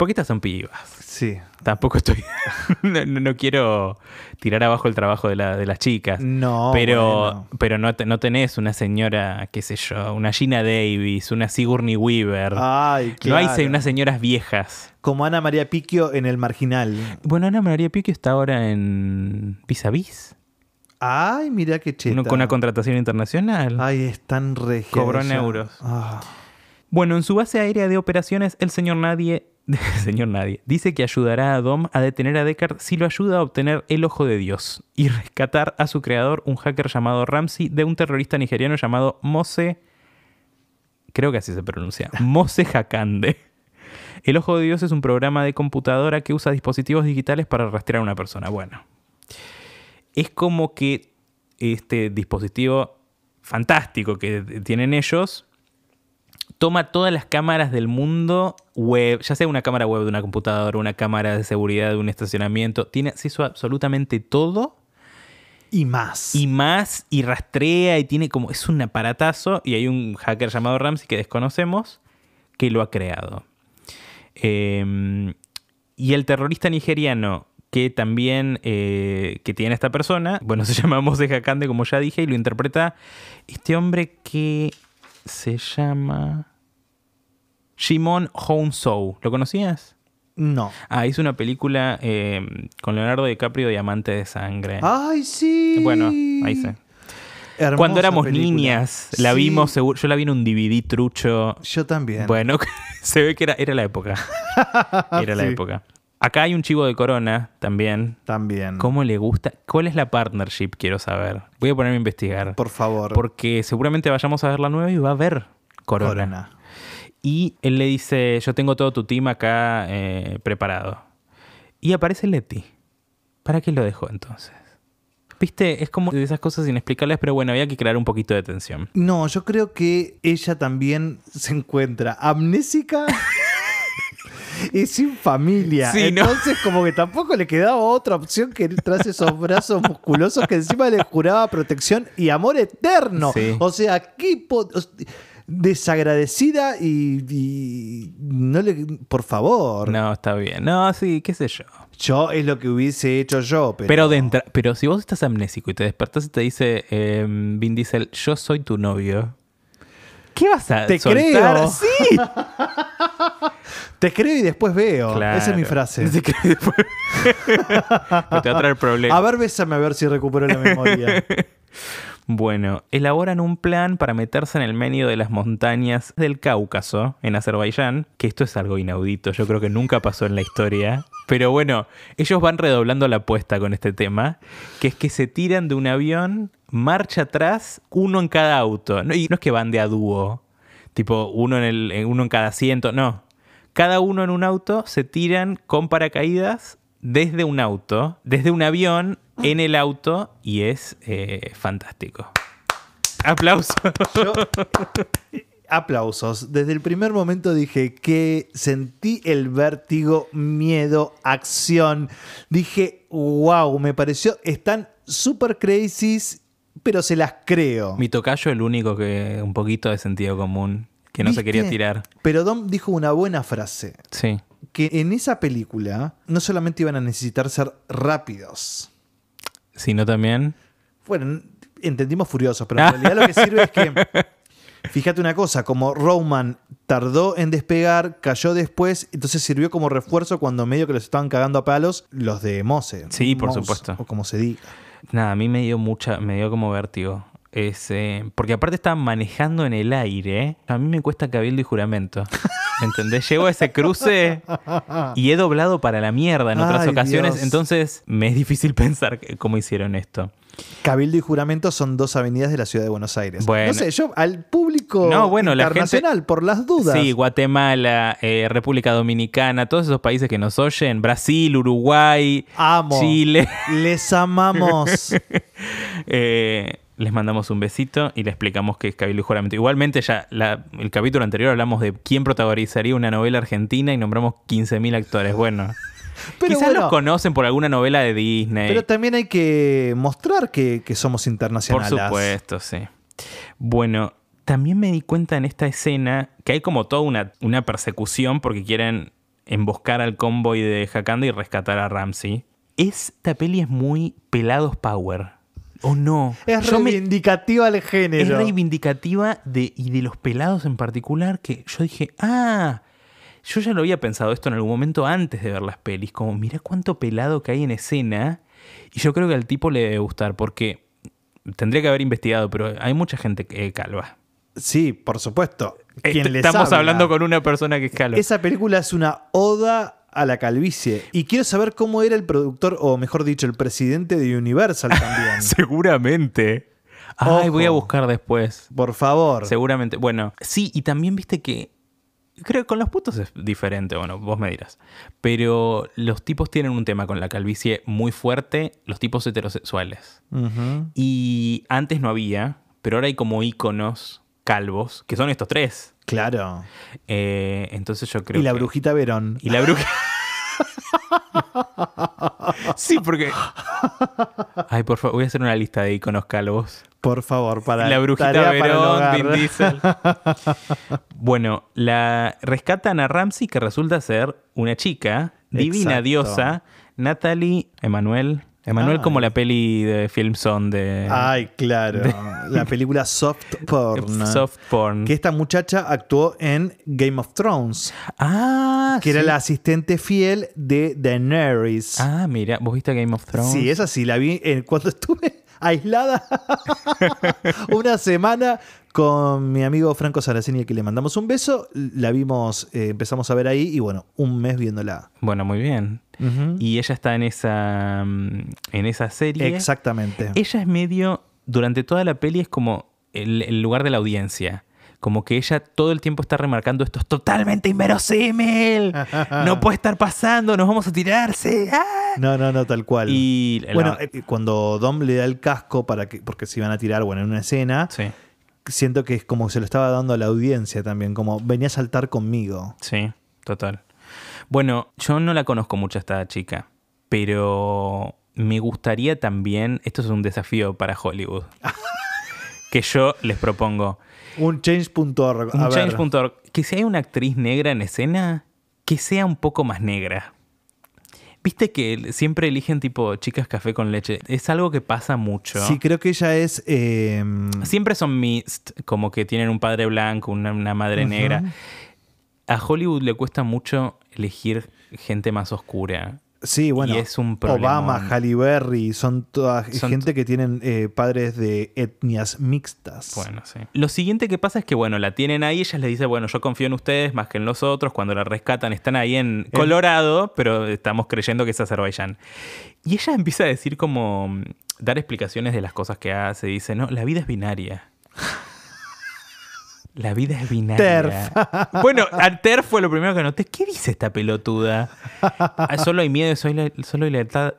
Porque estas son pibas. Sí. Tampoco estoy. *laughs* no, no- quiero tirar abajo el trabajo de, la- de las chicas. No, pero bueno. pero no, no tenés una señora, qué sé yo, una Gina Davis, una Sigourney Weaver. Ay, No hay claro. se- unas señoras viejas. Como Ana María Piquio en El Marginal. Bueno, Ana María Piquio está ahora en Vis a Vis. Ay, mira qué. Uno con una contratación internacional. Ay, es tan regia. Cobró en euros. Ah. Bueno, en su base aérea de operaciones, el señor Nadie, *laughs* señor Nadie, dice que ayudará a Dom a detener a Deckard si lo ayuda a obtener el ojo de Dios y rescatar a su creador, un hacker llamado Ramsey, de un terrorista nigeriano llamado Mose. Creo que así se pronuncia. *laughs* Mose Hakande. El ojo de Dios es un programa de computadora que usa dispositivos digitales para rastrear a una persona. Bueno, es como que este dispositivo fantástico que tienen ellos toma todas las cámaras del mundo web, ya sea una cámara web de una computadora, una cámara de seguridad de un estacionamiento, tiene acceso a absolutamente todo Y más. y más y rastrea y tiene como es un aparatazo y hay un hacker llamado Ramsey que desconocemos que lo ha creado. Eh, y el terrorista nigeriano que también eh, que tiene esta persona, bueno, *laughs* se llama Mose Hakande como ya dije y lo interpreta este hombre que se llama Shimon Hounsou. ¿Lo conocías? No. Ah, hizo una película eh, con Leonardo DiCaprio, Diamante de Sangre. Ay, sí. Bueno, ahí sé. Hermosa Cuando éramos película. niñas, la Sí, vimos, seguro, yo la vi en un DVD trucho. Yo también. Bueno, *laughs* se ve que era, era la época. *laughs* Era la Sí. época. Acá hay un chivo de Corona también. También. ¿Cómo le gusta? ¿Cuál es la partnership? Quiero saber. Voy a ponerme a investigar. Por favor. Porque seguramente vayamos a ver la nueva y va a ver Corona. Corona. Y él le dice, yo tengo todo tu team acá eh, preparado. Y aparece Leti. ¿Para qué lo dejó entonces? Viste, es como de esas cosas inexplicables, pero bueno, había que crear un poquito de tensión. No, yo creo que ella también se encuentra amnésica *laughs* y sin familia. Sí, ¿no? Entonces, como que tampoco le quedaba otra opción que tras esos brazos musculosos que encima le juraba protección y amor eterno. Sí. O sea, qué desagradecida y, y no le. Por favor. No, está bien. No, sí, qué sé yo. Yo es lo que hubiese hecho yo, pero. Pero, de pero si vos estás amnésico y te despertás y te dice eh, Vin Diesel, yo soy tu novio. ¿Qué vas a Te soltar? creo. *laughs* Sí. Te escribo y después veo. Claro. Esa es mi frase. Te creo y después- No *laughs* te va a traer problemas. A ver, bésame a ver si recupero la memoria. *laughs* Bueno, elaboran un plan para meterse en el medio de las montañas del Cáucaso, en Azerbaiyán, que esto es algo inaudito, yo creo que nunca pasó en la historia. Pero bueno, ellos van redoblando la apuesta con este tema, que es que se tiran de un avión, marcha atrás, uno en cada auto. No, y no es que van de a dúo, tipo uno en, el, en- uno en cada asiento, no. Cada uno en un auto se tiran con paracaídas desde un auto, desde un avión en el auto y es eh, fantástico. Aplausos. Yo- aplausos. Desde el primer momento dije que sentí el vértigo, miedo, acción. Dije, wow, me pareció, están súper crazy, pero se las creo. Mi tocayo, el único que un poquito de sentido común, que no se quería tirar. Pero Dom dijo una buena frase, Sí. Que en esa película no solamente iban a necesitar ser rápidos. Sino también. Bueno, entendimos furiosos, pero en realidad lo que sirve es que, fíjate una cosa, como Roman tardó en despegar, cayó después, entonces sirvió como refuerzo cuando medio que los estaban cagando a palos los de Mose. Sí, por Mouse, supuesto. O como se diga. Nada, a mí me dio mucha, me dio como vértigo. Es, eh, porque aparte estaban manejando en el aire. A mí me cuesta cabildo y juramento. *laughs* ¿Me entendés? Llego a ese cruce y he doblado para la mierda en otras Ay, ocasiones. Dios. Entonces me es difícil *laughs* pensar cómo hicieron esto. Cabildo y Juramento son dos avenidas de la ciudad de Buenos Aires. Bueno. No sé, yo al público No, bueno, la internacional, por las dudas. Sí, Guatemala, eh, República Dominicana, todos esos países que nos oyen, Brasil, Uruguay, Amo. Chile. Les amamos. *laughs* Eh, les mandamos un besito y le explicamos qué es Cabildo y Juramento. Igualmente, ya la- el capítulo anterior hablamos de quién protagonizaría una novela argentina y nombramos 15.000 actores. Bueno, *laughs* Pero quizás bueno, los conocen por alguna novela de Disney. pero también hay que mostrar que, que somos por internacionales. supuesto, sí. Bueno, también me di cuenta en esta escena que hay como toda una, una persecución porque quieren emboscar al convoy de Hakanda y rescatar a Ramsey. Esta peli es muy pelados power. ¿O no? Es Yo me- reivindicativa al es género. reivindicativa de, y de los pelados en particular que yo dije, ah, yo ya lo había pensado esto en algún momento antes de ver las pelis, como mira cuánto pelado que hay en escena y yo creo que al tipo le debe gustar porque tendría que haber investigado, pero hay mucha gente que eh, calva. Sí, por supuesto. Est- Quien les Estamos habla. hablando con una persona que es calva. Esa película es una oda a la calvicie. Y quiero saber cómo era el productor, o mejor dicho, el presidente de Universal también. *laughs* Seguramente. Ay, Ojo. voy a buscar después. Por favor. Seguramente. Bueno, sí, y también viste que. Creo que con los putos es diferente, bueno, vos me dirás. Pero los tipos tienen un tema con la calvicie muy fuerte, los tipos heterosexuales. Y antes no había, pero ahora hay como íconos calvos, que son estos tres. Claro. Eh, entonces yo creo y la que- brujita Verón. Y la bruja. *laughs* sí, porque. Ay, por favor, voy a hacer una lista de iconos calvos. Por favor, para la brujita tarea Verón, Diesel. *laughs* bueno, la rescatan a Ramsey, que resulta ser una chica, divina Exacto. diosa, Natalie Emanuel. Emanuel como la peli de Film Son de Ay, claro. La película Soft Porn. *laughs* Soft Porn. Que esta muchacha actuó en Game of Thrones, Ah, que era la asistente fiel de Daenerys. Ah, mira, ¿vos viste Game of Thrones? Sí, esa sí, la vi eh, cuando estuve aislada *laughs* una semana con mi amigo Franco Saraceni, que le mandamos un beso. La vimos, eh, empezamos a ver ahí y bueno, un mes viéndola. Bueno, muy bien. Y ella está en esa, mm, en esa serie. Exactamente. Ella es medio, durante toda la peli es como el, el lugar de la audiencia. Como que ella todo el tiempo está remarcando esto es totalmente inverosímil. *laughs* No puede estar pasando, nos vamos a tirarse. ¡Ah! No, no, no, tal cual. Y bueno, eh, cuando Dom le da el casco para que, porque se iban a tirar, bueno, en una escena, sí, siento que es como se lo estaba dando a la audiencia también, como venía a saltar conmigo. sí, total. Bueno, yo no la conozco mucho esta chica, pero me gustaría también, esto es un desafío para Hollywood, *laughs* que yo les propongo. Un change.org. Un change.org, que si hay una actriz negra en escena, que sea un poco más negra. Viste que siempre eligen tipo chicas café con leche. Es algo que pasa mucho. Sí, creo que ella es. eh, Siempre son mixed, como que tienen un padre blanco, una, una madre negra. A Hollywood le cuesta mucho elegir gente más oscura. sí, bueno. y es un. Obama, Halle Berry, son toda Son gente que tienen eh, padres de etnias mixtas. Bueno, sí. Lo siguiente que pasa es que, bueno, la tienen ahí, ella les dice, bueno, yo confío en ustedes más que en los otros. Cuando la rescatan, están ahí en Colorado, pero estamos creyendo que es Azerbaiyán. Y ella empieza a decir como, mm, dar explicaciones de las cosas que hace. Dice, no, la vida es binaria. La vida es binaria. *laughs* bueno, al TERF fue lo primero que noté. ¿Qué dice esta pelotuda? Ah, Solo hay miedo, solo hay, lealtad.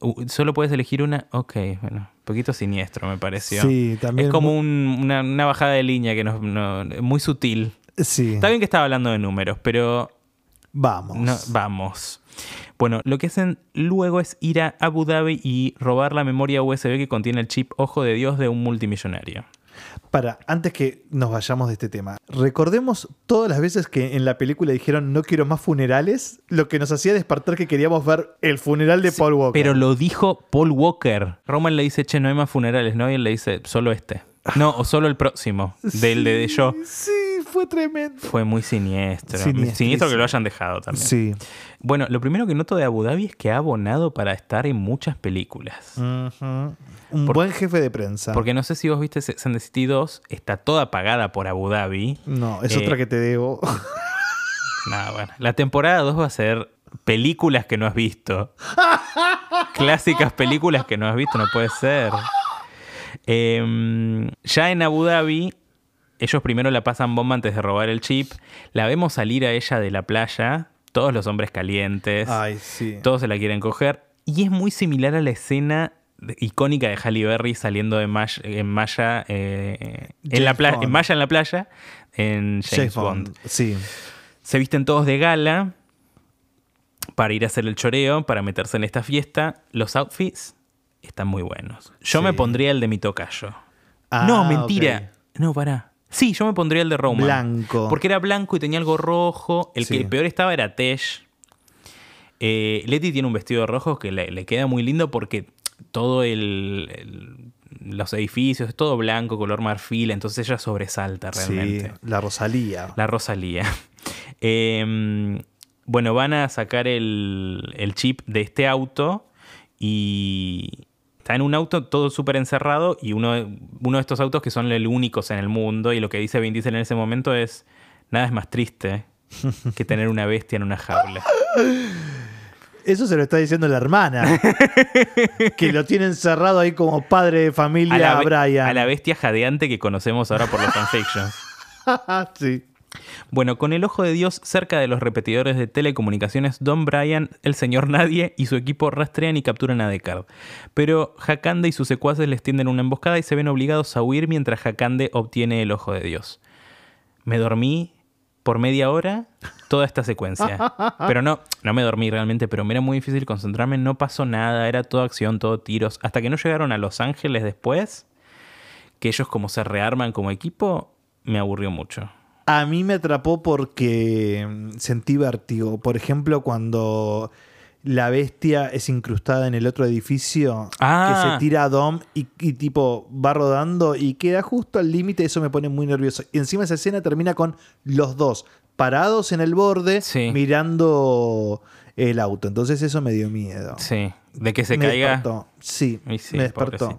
Uh, Solo puedes elegir una. Ok, bueno, un poquito siniestro me pareció. Sí, también Es como un- una, una bajada de línea que no, no- muy sutil. Sí. Está bien que estaba hablando de números, pero Vamos. no, vamos. Bueno, lo que hacen luego es ir a Abu Dhabi y robar la memoria USB que contiene el chip Ojo de Dios de un multimillonario. Para, antes que nos vayamos de este tema, recordemos todas las veces que en la película dijeron no quiero más funerales, lo que nos hacía despertar que queríamos ver el funeral de Paul Walker. Pero lo dijo Paul Walker. Roman le dice, che, no hay más funerales, ¿no? Y él le dice, solo este. No, o solo el próximo, *laughs* del de, de yo. Sí, fue tremendo. Fue muy siniestro. Siniestro que lo hayan dejado también. Sí. Bueno, lo primero que noto de Abu Dhabi es que ha abonado para estar en muchas películas. Un buen jefe de prensa. Porque no sé si vos viste Sex and the City 2, está toda pagada por Abu Dhabi. No, es Eh, otra que te debo. *laughs* Nada, bueno. La temporada 2 va a ser películas que no has visto. *laughs* Clásicas películas que no has visto, no puede ser. Em, ya en Abu Dhabi, ellos primero la pasan bomba antes de robar el chip. La vemos salir a ella de la playa, todos los hombres calientes. Ay, sí. Todos se la quieren coger. Y es muy similar a la escena icónica de Halle Berry saliendo de Maya, en Maya, eh, en, la playa, en Maya en la playa, en James, Bond. Sí. Se visten todos de gala para ir a hacer el choreo, para meterse en esta fiesta. Los outfits están muy buenos. Yo Sí. me pondría el de mi tocayo. Ah, no, mentira. No, pará. Sí, yo me pondría el de Roman. Blanco. Porque era blanco y tenía algo rojo. El Sí. que peor estaba era Tesh. Eh, Letty tiene un vestido rojo que le, le queda muy lindo porque todo el, el- los edificios es todo blanco, color marfil, entonces ella sobresalta realmente. Sí, la Rosalía. La Rosalía. *laughs* Eh, bueno, van a sacar el, el chip de este auto y está en un auto todo súper encerrado y uno, de- uno de estos autos que son el únicos en el mundo y lo que dice Vin Diesel en ese momento es nada es más triste que tener una bestia en una jaula. *laughs* Eso se lo está diciendo la hermana. *laughs* que lo tiene encerrado ahí como padre de familia A la, a Brian. a la bestia jadeante que conocemos ahora por los fanfictions. *laughs* sí. Bueno, con el ojo de Dios cerca de los repetidores de telecomunicaciones, Don Bryan, el señor Nadie y su equipo rastrean y capturan a Deckard. Pero Hakande y sus secuaces les tienden una emboscada y se ven obligados a huir mientras Hakande obtiene el ojo de Dios. Me dormí por media hora toda esta secuencia. *laughs* Pero no, no me dormí realmente, pero me era muy difícil concentrarme, no pasó nada, era todo acción, todo tiros. Hasta que no llegaron a Los Ángeles después, que ellos como se rearman como equipo, me aburrió mucho. A mí me atrapó porque mm, sentí vértigo. Por ejemplo, cuando la bestia es incrustada en el otro edificio, Ah. que se tira a Dom y, y tipo va rodando y queda justo al límite, eso me pone muy nervioso. Y encima esa escena termina con los dos parados en el borde Sí. mirando el auto. Entonces eso me dio miedo. Sí, de que se me caiga. despertó. Sí, me despertó.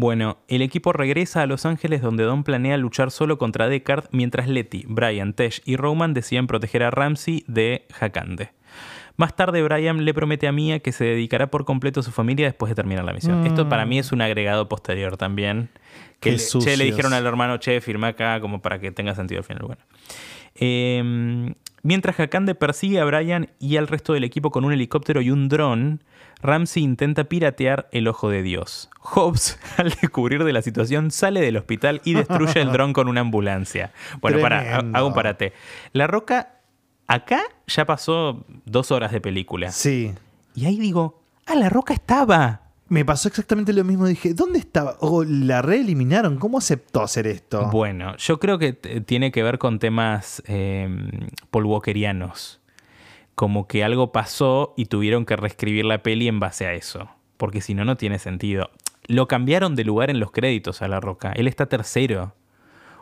Bueno, el equipo regresa a Los Ángeles donde Don planea luchar solo contra Deckard mientras Letty, Brian, Tesh y Roman deciden proteger a Ramsey de Hakande. Más tarde Brian le promete a Mia que se dedicará por completo a su familia después de terminar la misión. Esto para mí es un agregado posterior también. Que le, che, le dijeron al hermano, che, firma acá como para que tenga sentido al final. Bueno. Eh, mientras Hakande persigue a Brian y al resto del equipo con un helicóptero y un dron, Ramsey intenta piratear el ojo de Dios. Hobbs, *laughs* al descubrir de la situación, sale del hospital y destruye el dron con una ambulancia. Bueno, para, hago un parate. La Roca Acá ya pasó dos horas de película. Sí. Y ahí digo, ah, la roca estaba. Me pasó exactamente lo mismo. Dije, ¿dónde estaba? O la reeliminaron. ¿Cómo aceptó hacer esto? Bueno, yo creo que tiene que ver con temas eh. Como que algo pasó y tuvieron que reescribir la peli en base a eso. Porque si no, no tiene sentido. Lo cambiaron de lugar en los créditos a La Roca. Él está tercero.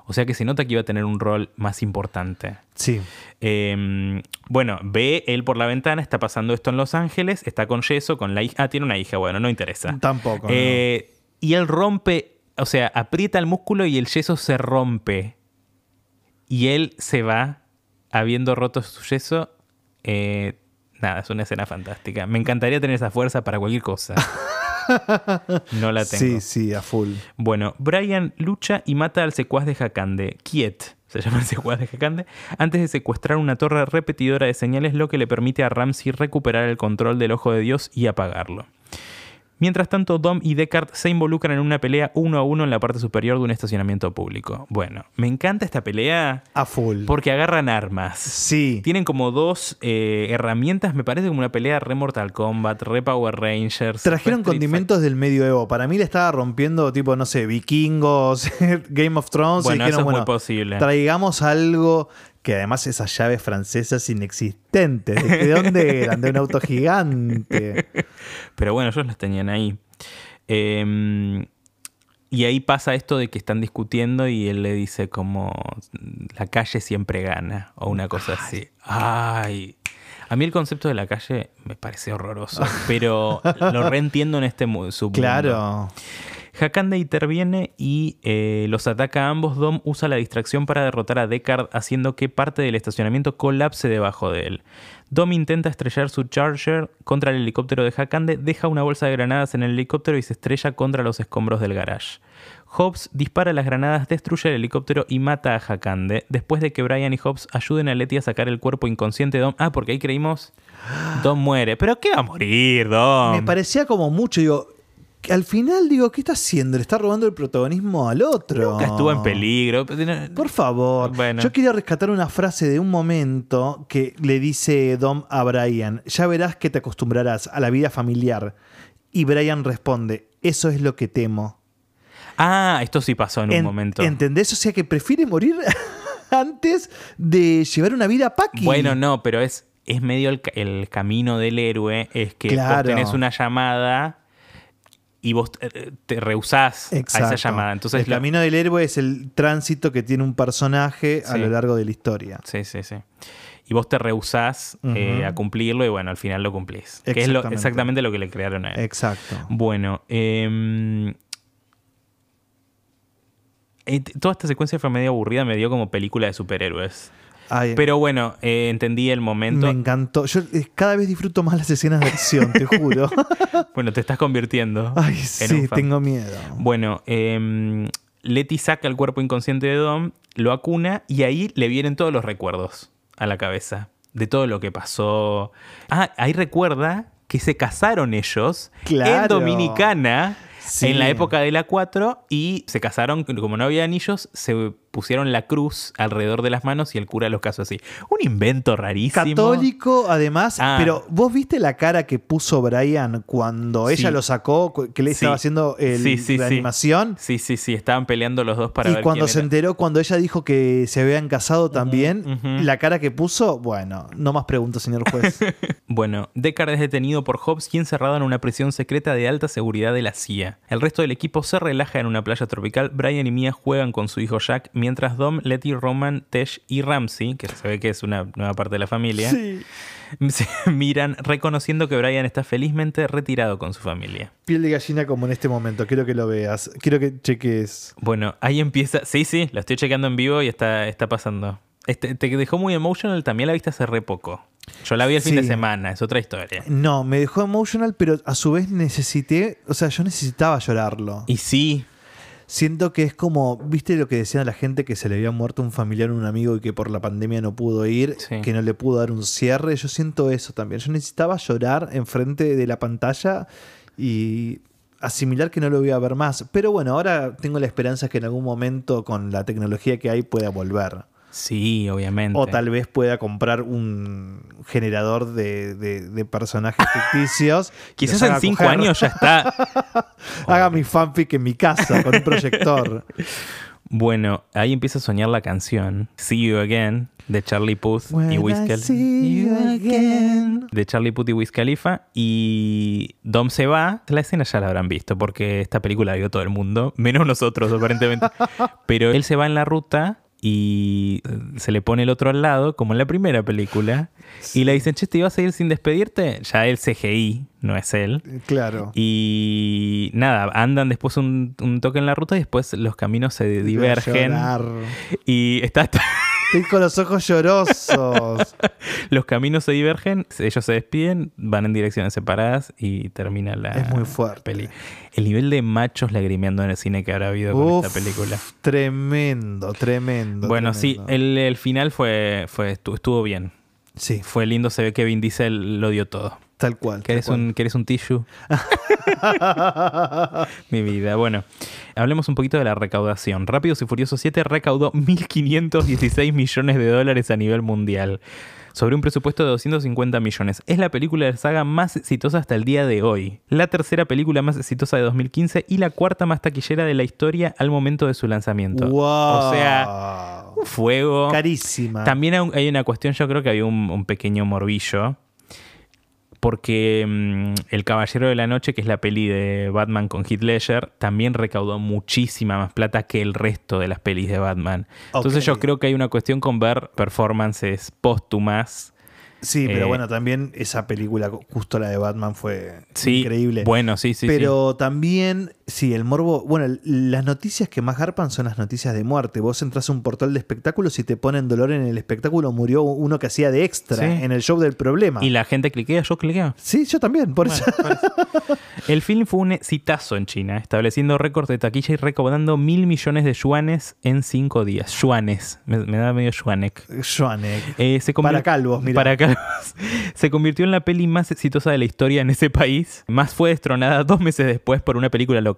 O sea que se nota que iba a tener un rol más importante. Sí. Eh, bueno, ve él por la ventana, está pasando esto en Los Ángeles, está con yeso, con la hija. Ah, tiene una hija, bueno, no interesa. Tampoco. no. Eh, y él rompe, o sea, aprieta el músculo y el yeso se rompe. Y él se va, habiendo roto su yeso. Eh, nada, es una escena fantástica. Me encantaría tener esa fuerza para cualquier cosa. *laughs* No la tengo. Sí, sí, a full. Bueno, Brian lucha y mata al secuaz de Hakande, Kiet, se llama el secuaz de Hakande, antes de secuestrar una torre repetidora de señales, lo que le permite a Ramsey recuperar el control del ojo de Dios y apagarlo. Mientras tanto, Dom y Deckard se involucran en una pelea uno a uno en la parte superior de un estacionamiento público. Bueno, me encanta esta pelea A full. porque agarran armas. Sí. Tienen como dos eh, herramientas, me parece como una pelea re Mortal Kombat, re Power Rangers. Trajeron condimentos del medioevo. Para mí le estaba rompiendo, tipo, no sé, vikingos, *laughs* Game of Thrones. y Bueno, dijeron, eso es muy bueno, posible. traigamos algo que además esas llaves francesas inexistentes. ¿De qué- de dónde eran? De un auto gigante. *laughs* Pero bueno, ellos las tenían ahí. Eh, y ahí pasa esto de que están discutiendo y él le dice como la calle siempre gana o una cosa así. Ay. A mí el concepto de la calle me parece horroroso, pero lo reentiendo en este mu- submundo. Claro. Hakande interviene y eh, los ataca a ambos. Dom usa la distracción para derrotar a Deckard, haciendo que parte del estacionamiento colapse debajo de él. Dom intenta estrellar su Charger contra el helicóptero de Hakande, deja una bolsa de granadas en el helicóptero y se estrella contra los escombros del garage. Hobbs dispara las granadas, destruye el helicóptero y mata a Hakande, después de que Brian y Hobbs ayuden a Letty a sacar el cuerpo inconsciente de Dom. Ah, porque ahí creímos... Dom muere. ¿Pero qué va a morir, Dom? Me parecía como mucho, digo, que al final digo, ¿qué está haciendo? Le está robando el protagonismo al otro. Nunca estuvo en peligro. Por favor, Bueno. yo quería rescatar una frase de un momento que le dice Dom a Brian, ya verás que te acostumbrarás a la vida familiar. Y Brian responde, eso es lo que temo. Ah, esto sí pasó en un En- momento. ¿Entendés? O sea que prefiere morir *laughs* antes de llevar una vida paqui. Bueno, no, pero es, es medio el, el camino del héroe, es que vos Claro. tenés una llamada y vos eh, te rehusás a esa llamada. Entonces el lo- camino del héroe es el tránsito que tiene un personaje a lo largo de la historia. Sí, sí, sí. Y vos te rehusás eh, a cumplirlo y bueno, al final lo cumplís. Que es lo- Exactamente. lo que le crearon a él. Exacto. Bueno, em, eh, toda esta secuencia fue medio aburrida, me dio como película de superhéroes. Ay, Pero bueno, eh, entendí el momento. me encantó. Yo eh, cada vez disfruto más las escenas de acción, te juro. *laughs* Bueno, te estás convirtiendo. Ay, en sí, un fan. tengo miedo. Bueno, em, Letty saca el cuerpo inconsciente de Dom, lo acuna y ahí le vienen todos los recuerdos a la cabeza de todo lo que pasó. Ah, ahí recuerda que se casaron ellos en. Dominicana Sí. en la época de la 4 y se casaron, como no había anillos, se pusieron la cruz alrededor de las manos y el cura los casó así. Un invento rarísimo. Católico, además, Ah. pero vos viste la cara que puso Brian cuando ella lo sacó, que le Sí. estaba haciendo el, Sí, la animación. Sí, sí, sí, estaban peleando los dos para y ver cuando quién se era. enteró, cuando ella dijo que se habían casado también, la cara que puso, bueno, no más preguntas, señor juez. *laughs* Bueno, Deckard es detenido por Hobbs y encerrado en una prisión secreta de alta seguridad de la CIA. El resto del equipo se relaja en una playa tropical. Brian y Mia juegan con su hijo Jack, mientras Dom, Letty, Roman, Tesh y Ramsey, que se ve que es una nueva parte de la familia, sí. *laughs* se miran reconociendo que Brian está felizmente retirado con su familia. Piel de gallina como en este momento, quiero que lo veas, quiero que cheques. Bueno, ahí empieza. Sí, sí, la estoy chequeando en vivo y está, está pasando. Este, te dejó muy emotional, también la viste hace re poco. Yo la vi el fin Sí. de semana, es otra historia. No, me dejó emotional, pero a su vez necesité, o sea, yo necesitaba llorarlo. Y sí, Siento que es como, ¿viste lo que decían la gente que se le había muerto un familiar o un amigo y que por la pandemia no pudo ir, Sí. que no le pudo dar un cierre? Yo siento eso también. Yo necesitaba llorar enfrente de la pantalla y asimilar que no lo voy a ver más. Pero bueno, ahora tengo la esperanza que en algún momento con la tecnología que hay pueda volver. Sí, obviamente. O tal vez pueda comprar un generador de, de- de personajes ficticios. y Quizás en cinco coger. años ya está. *laughs* Haga mi fanfic en mi casa con un proyector. *laughs* Bueno, ahí empieza a soñar la canción See You Again de Charlie Puth y When Wiz I Khal- see you again. de Charlie Puth y Wiz Khalifa y Dom se va. La escena ya la habrán visto porque esta película la vio todo el mundo, menos nosotros aparentemente. *laughs* Pero él se va en la ruta y eh, se le pone el otro al lado, como en la primera película, y le dicen, che, ¿te ibas a ir sin despedirte? Ya el CGI, no es él. Claro. Y nada, andan después un, un toque en la ruta y después los caminos se divergen. Y está, *laughs* Estoy con los ojos llorosos. *laughs* los caminos se divergen, ellos se despiden, van en direcciones separadas y termina la Es muy fuerte. peli. El nivel de machos lagrimeando en el cine que habrá habido con Uf, esta película. Tremendo, tremendo. Bueno, sí, el, el final fue, fue estu- estuvo bien. Sí, Fue lindo, se ve que Vin Diesel lo dio todo. Tal cual. ¿Querés cual. un, ¿Querés un tissue? *laughs* Mi vida. Bueno, hablemos un poquito de la recaudación. Rápidos y Furiosos 7 recaudó 1.516 millones de dólares a nivel mundial, sobre un presupuesto de 250 millones. Es la película de la saga más exitosa hasta el día de hoy. La tercera película más exitosa de 2015 y la cuarta más taquillera de la historia al momento de su lanzamiento. Wow. O sea, fuego. carísima. También hay un- hay una cuestión, yo creo que había un, un pequeño morbillo. Porque mm, El Caballero de la Noche, que es la peli de Batman con Heath Ledger, también recaudó muchísima más plata que el resto de las pelis de Batman. Entonces yo creo que hay una cuestión con ver performances póstumas. Sí, pero Eh, bueno, también esa película, justo la de Batman, fue Sí, increíble. Bueno, sí, sí, pero también, sí, el morbo. Bueno, las noticias que más garpan son las noticias de muerte. Vos entras a un portal de espectáculos y te ponen dolor en el espectáculo. Murió uno que hacía de extra Sí. en el show del problema. Y la gente cliquea, yo cliqueo. Sí, yo también, por Bueno, eso. *laughs* El film fue un exitazo en China, estableciendo récord de taquilla y recaudando mil millones de yuanes en cinco días. Yuanes, me, me da medio yuanek. Schwanek. Eh, se Para calvos, mira. Para calvos. *laughs* Se convirtió en la peli más exitosa de la historia en ese país. Más fue destronada dos meses después por una película local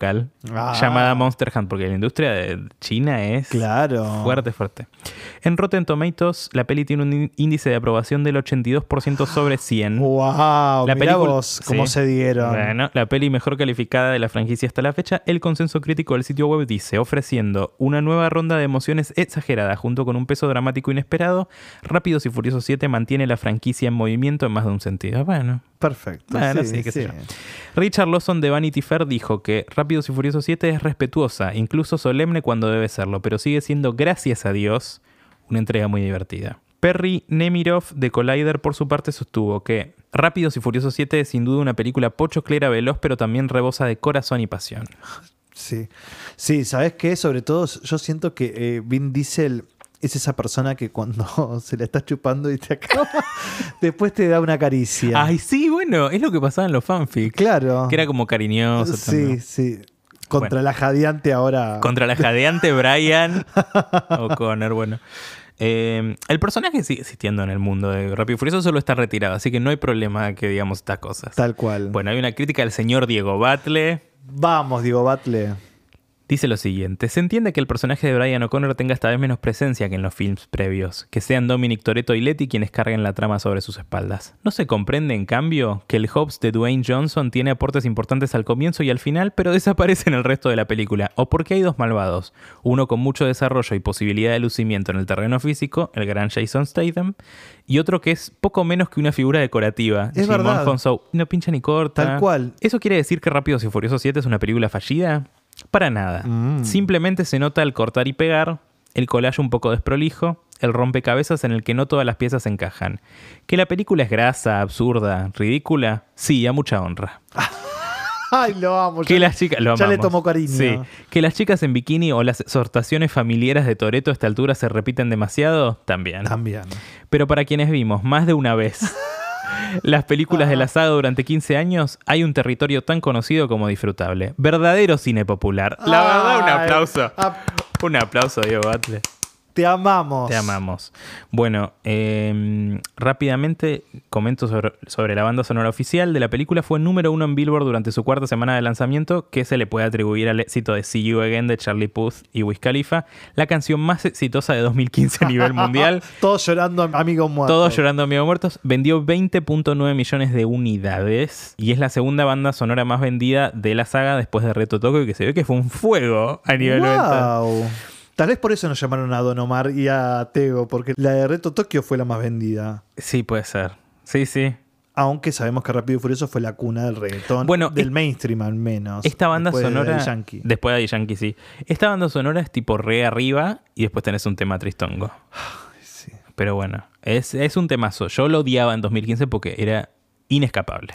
Ah. llamada Monster Hunt, porque la industria de China es Claro. fuerte, fuerte. En Rotten Tomatoes, la peli tiene un ín- índice de aprobación del 82% sobre 100. Wow, *gasps* La película- vos cómo sí. se dieron. Bueno, la peli mejor calificada de la franquicia hasta la fecha, el consenso crítico del sitio web dice, ofreciendo una nueva ronda de emociones exagerada junto con un peso dramático inesperado, Rápidos y Furiosos 7 mantiene la franquicia en movimiento en más de un sentido. Bueno, Perfecto. Bueno, sí, qué sé yo. Richard Lawson de Vanity Fair dijo que Rápidos y Furiosos 7 es respetuosa, incluso solemne cuando debe serlo, pero sigue siendo, gracias a Dios, una entrega muy divertida. Perry Nemirov de Collider por su parte sostuvo que Rápidos y Furiosos 7 es sin duda una película pochoclera veloz, pero también rebosa de corazón y pasión. Sí. Sí, ¿sabes qué? Sobre todo, yo siento que eh, Vin Diesel es esa persona que cuando *laughs* se la está chupando y te acaba, *laughs* después te da una caricia. Ay, sí, bueno, es lo que pasaba en los fanfics. claro. Que era como cariñoso. Sí, también. sí. Contra la jadeante ahora. Contra la jadeante Brian *laughs* O'Connor, bueno. Eh, el personaje sigue existiendo en el mundo de Rápido y Furioso, solo está retirado, así que no hay problema que digamos estas cosas. Tal cual. Bueno, hay una crítica del señor Diego Batle. Vamos, Diego Batle. Dice lo siguiente, se entiende que el personaje de Brian O'Connor tenga esta vez menos presencia que en los films previos, que sean Dominic Toretto y Letty quienes carguen la trama sobre sus espaldas. ¿No se comprende, en cambio, que el Hobbs de Dwayne Johnson tiene aportes importantes al comienzo y al final, pero *laughs* desaparece en el resto de la película? ¿O porque hay dos malvados? Uno con mucho desarrollo y posibilidad de lucimiento en el terreno físico, el gran Jason Statham, y otro que es poco menos que una figura decorativa, Es Jimon verdad. No pincha ni corta. Tal cual. ¿Eso quiere decir que Rápidos y Furiosos 7 es una película fallida? Para nada. Mm. Simplemente se nota el cortar y pegar, el collage un poco desprolijo, el rompecabezas en el que no todas las piezas encajan. ¿Que la película es grasa, absurda, ridícula? Sí, a mucha honra. *laughs* Ay, lo amo. Que ya- las chicas, lo ya le tomó cariño. Sí. Que las chicas en bikini o las exhortaciones familiares de Toreto a esta altura se repiten demasiado, también. También. Pero para quienes vimos más de una vez *laughs* las películas de la saga durante 15 años, hay un territorio tan conocido como disfrutable. Verdadero cine popular. La verdad, un aplauso. ap- Un aplauso, Diego Batle. Te amamos. Te amamos. Bueno, eh, rápidamente comento sobre, sobre, la banda sonora oficial de la película. Fue número uno en Billboard durante su cuarta semana de lanzamiento, que se le puede atribuir al éxito de See You Again de Charlie Puth y Wiz Khalifa, la canción más exitosa de 2015 a nivel *laughs* mundial. Todos llorando amigos muertos. Todos llorando amigos muertos. Vendió 20.9 millones de unidades y es la segunda banda sonora más vendida de la saga después de Reto Tokyo, que se ve que fue un fuego a nivel wow. Tal vez por eso nos llamaron a Don Omar y a Tego, porque la de Reto Tokio fue la más vendida. Sí, puede ser. Sí, sí. Aunque sabemos que Rápido y Furioso fue la cuna del reggaetón. Bueno, del mainstream al menos. Esta banda después sonora. De Yankee. Después de Yankee, sí. Esta banda sonora es tipo re arriba y después tenés un tema tristongo. Sí. Pero bueno, es, es un temazo. Yo lo odiaba en 2015 porque era inescapable.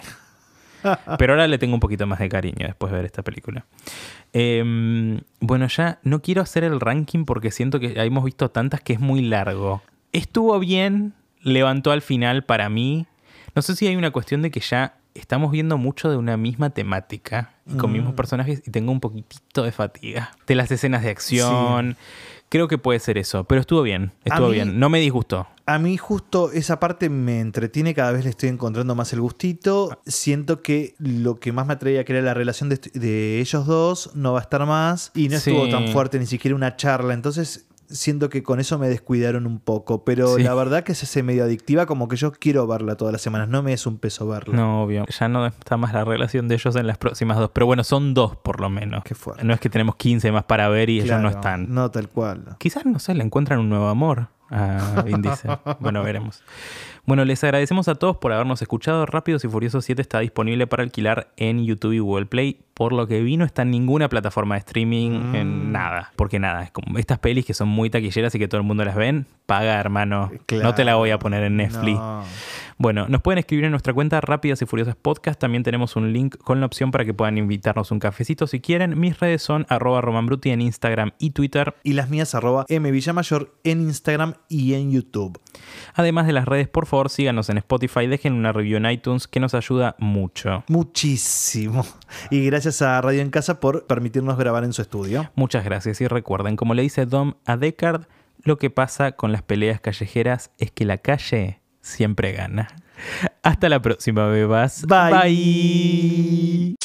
*laughs* Pero ahora le tengo un poquito más de cariño después de ver esta película. Eh, bueno, ya no quiero hacer el ranking porque siento que hemos visto tantas que es muy largo. Estuvo bien, levantó al final para mí. No sé si hay una cuestión de que ya estamos viendo mucho de una misma temática y con Mm. mismos personajes y tengo un poquitito de fatiga. De las escenas de acción. Creo que puede ser eso, pero estuvo bien, estuvo mí- bien. No me disgustó. A mí justo esa parte me entretiene, cada vez le estoy encontrando más el gustito. Siento que lo que más me atraía, que era la relación de, de ellos dos, no va a estar más. Y no Sí. estuvo tan fuerte, ni siquiera una charla. Entonces siento que con eso me descuidaron un poco. Pero Sí. la verdad que se hace medio adictiva, como que yo quiero verla todas las semanas. No me es un peso verla. No, obvio. Ya no está más la relación de ellos en las próximas dos. Pero bueno, son dos por lo menos. Qué fuerte. No es que tenemos 15 más para ver y ellos no están. No, tal cual. Quizás, no sé, le encuentran un nuevo amor a Diesel. *laughs* bueno, veremos. Bueno, les agradecemos a todos por habernos escuchado. Rápidos y Furiosos 7 está disponible para alquilar en YouTube y Google Play. Por lo que vi, no está en ninguna plataforma de streaming, en Mm. nada. Porque nada, es como estas pelis que son muy taquilleras y que todo el mundo las ven, paga, hermano. No te la voy a poner en Netflix. No. Bueno, nos pueden escribir en nuestra cuenta Rápidas y Furiosas Podcast. También tenemos un link con la opción para que puedan invitarnos un cafecito si quieren. Mis redes son arroba romanbruti en Instagram y Twitter. Y las mías, arroba mvillamayor en Instagram y en YouTube. Además de las redes, por favor síganos en Spotify, dejen una review en iTunes que nos ayuda mucho. Muchísimo. Y gracias a Radio en Casa por permitirnos grabar en su estudio. Muchas gracias y recuerden, como le dice Dom a Deckard, lo que pasa con las peleas callejeras es que la calle siempre gana. Hasta la próxima, bebas. Bye. Bye.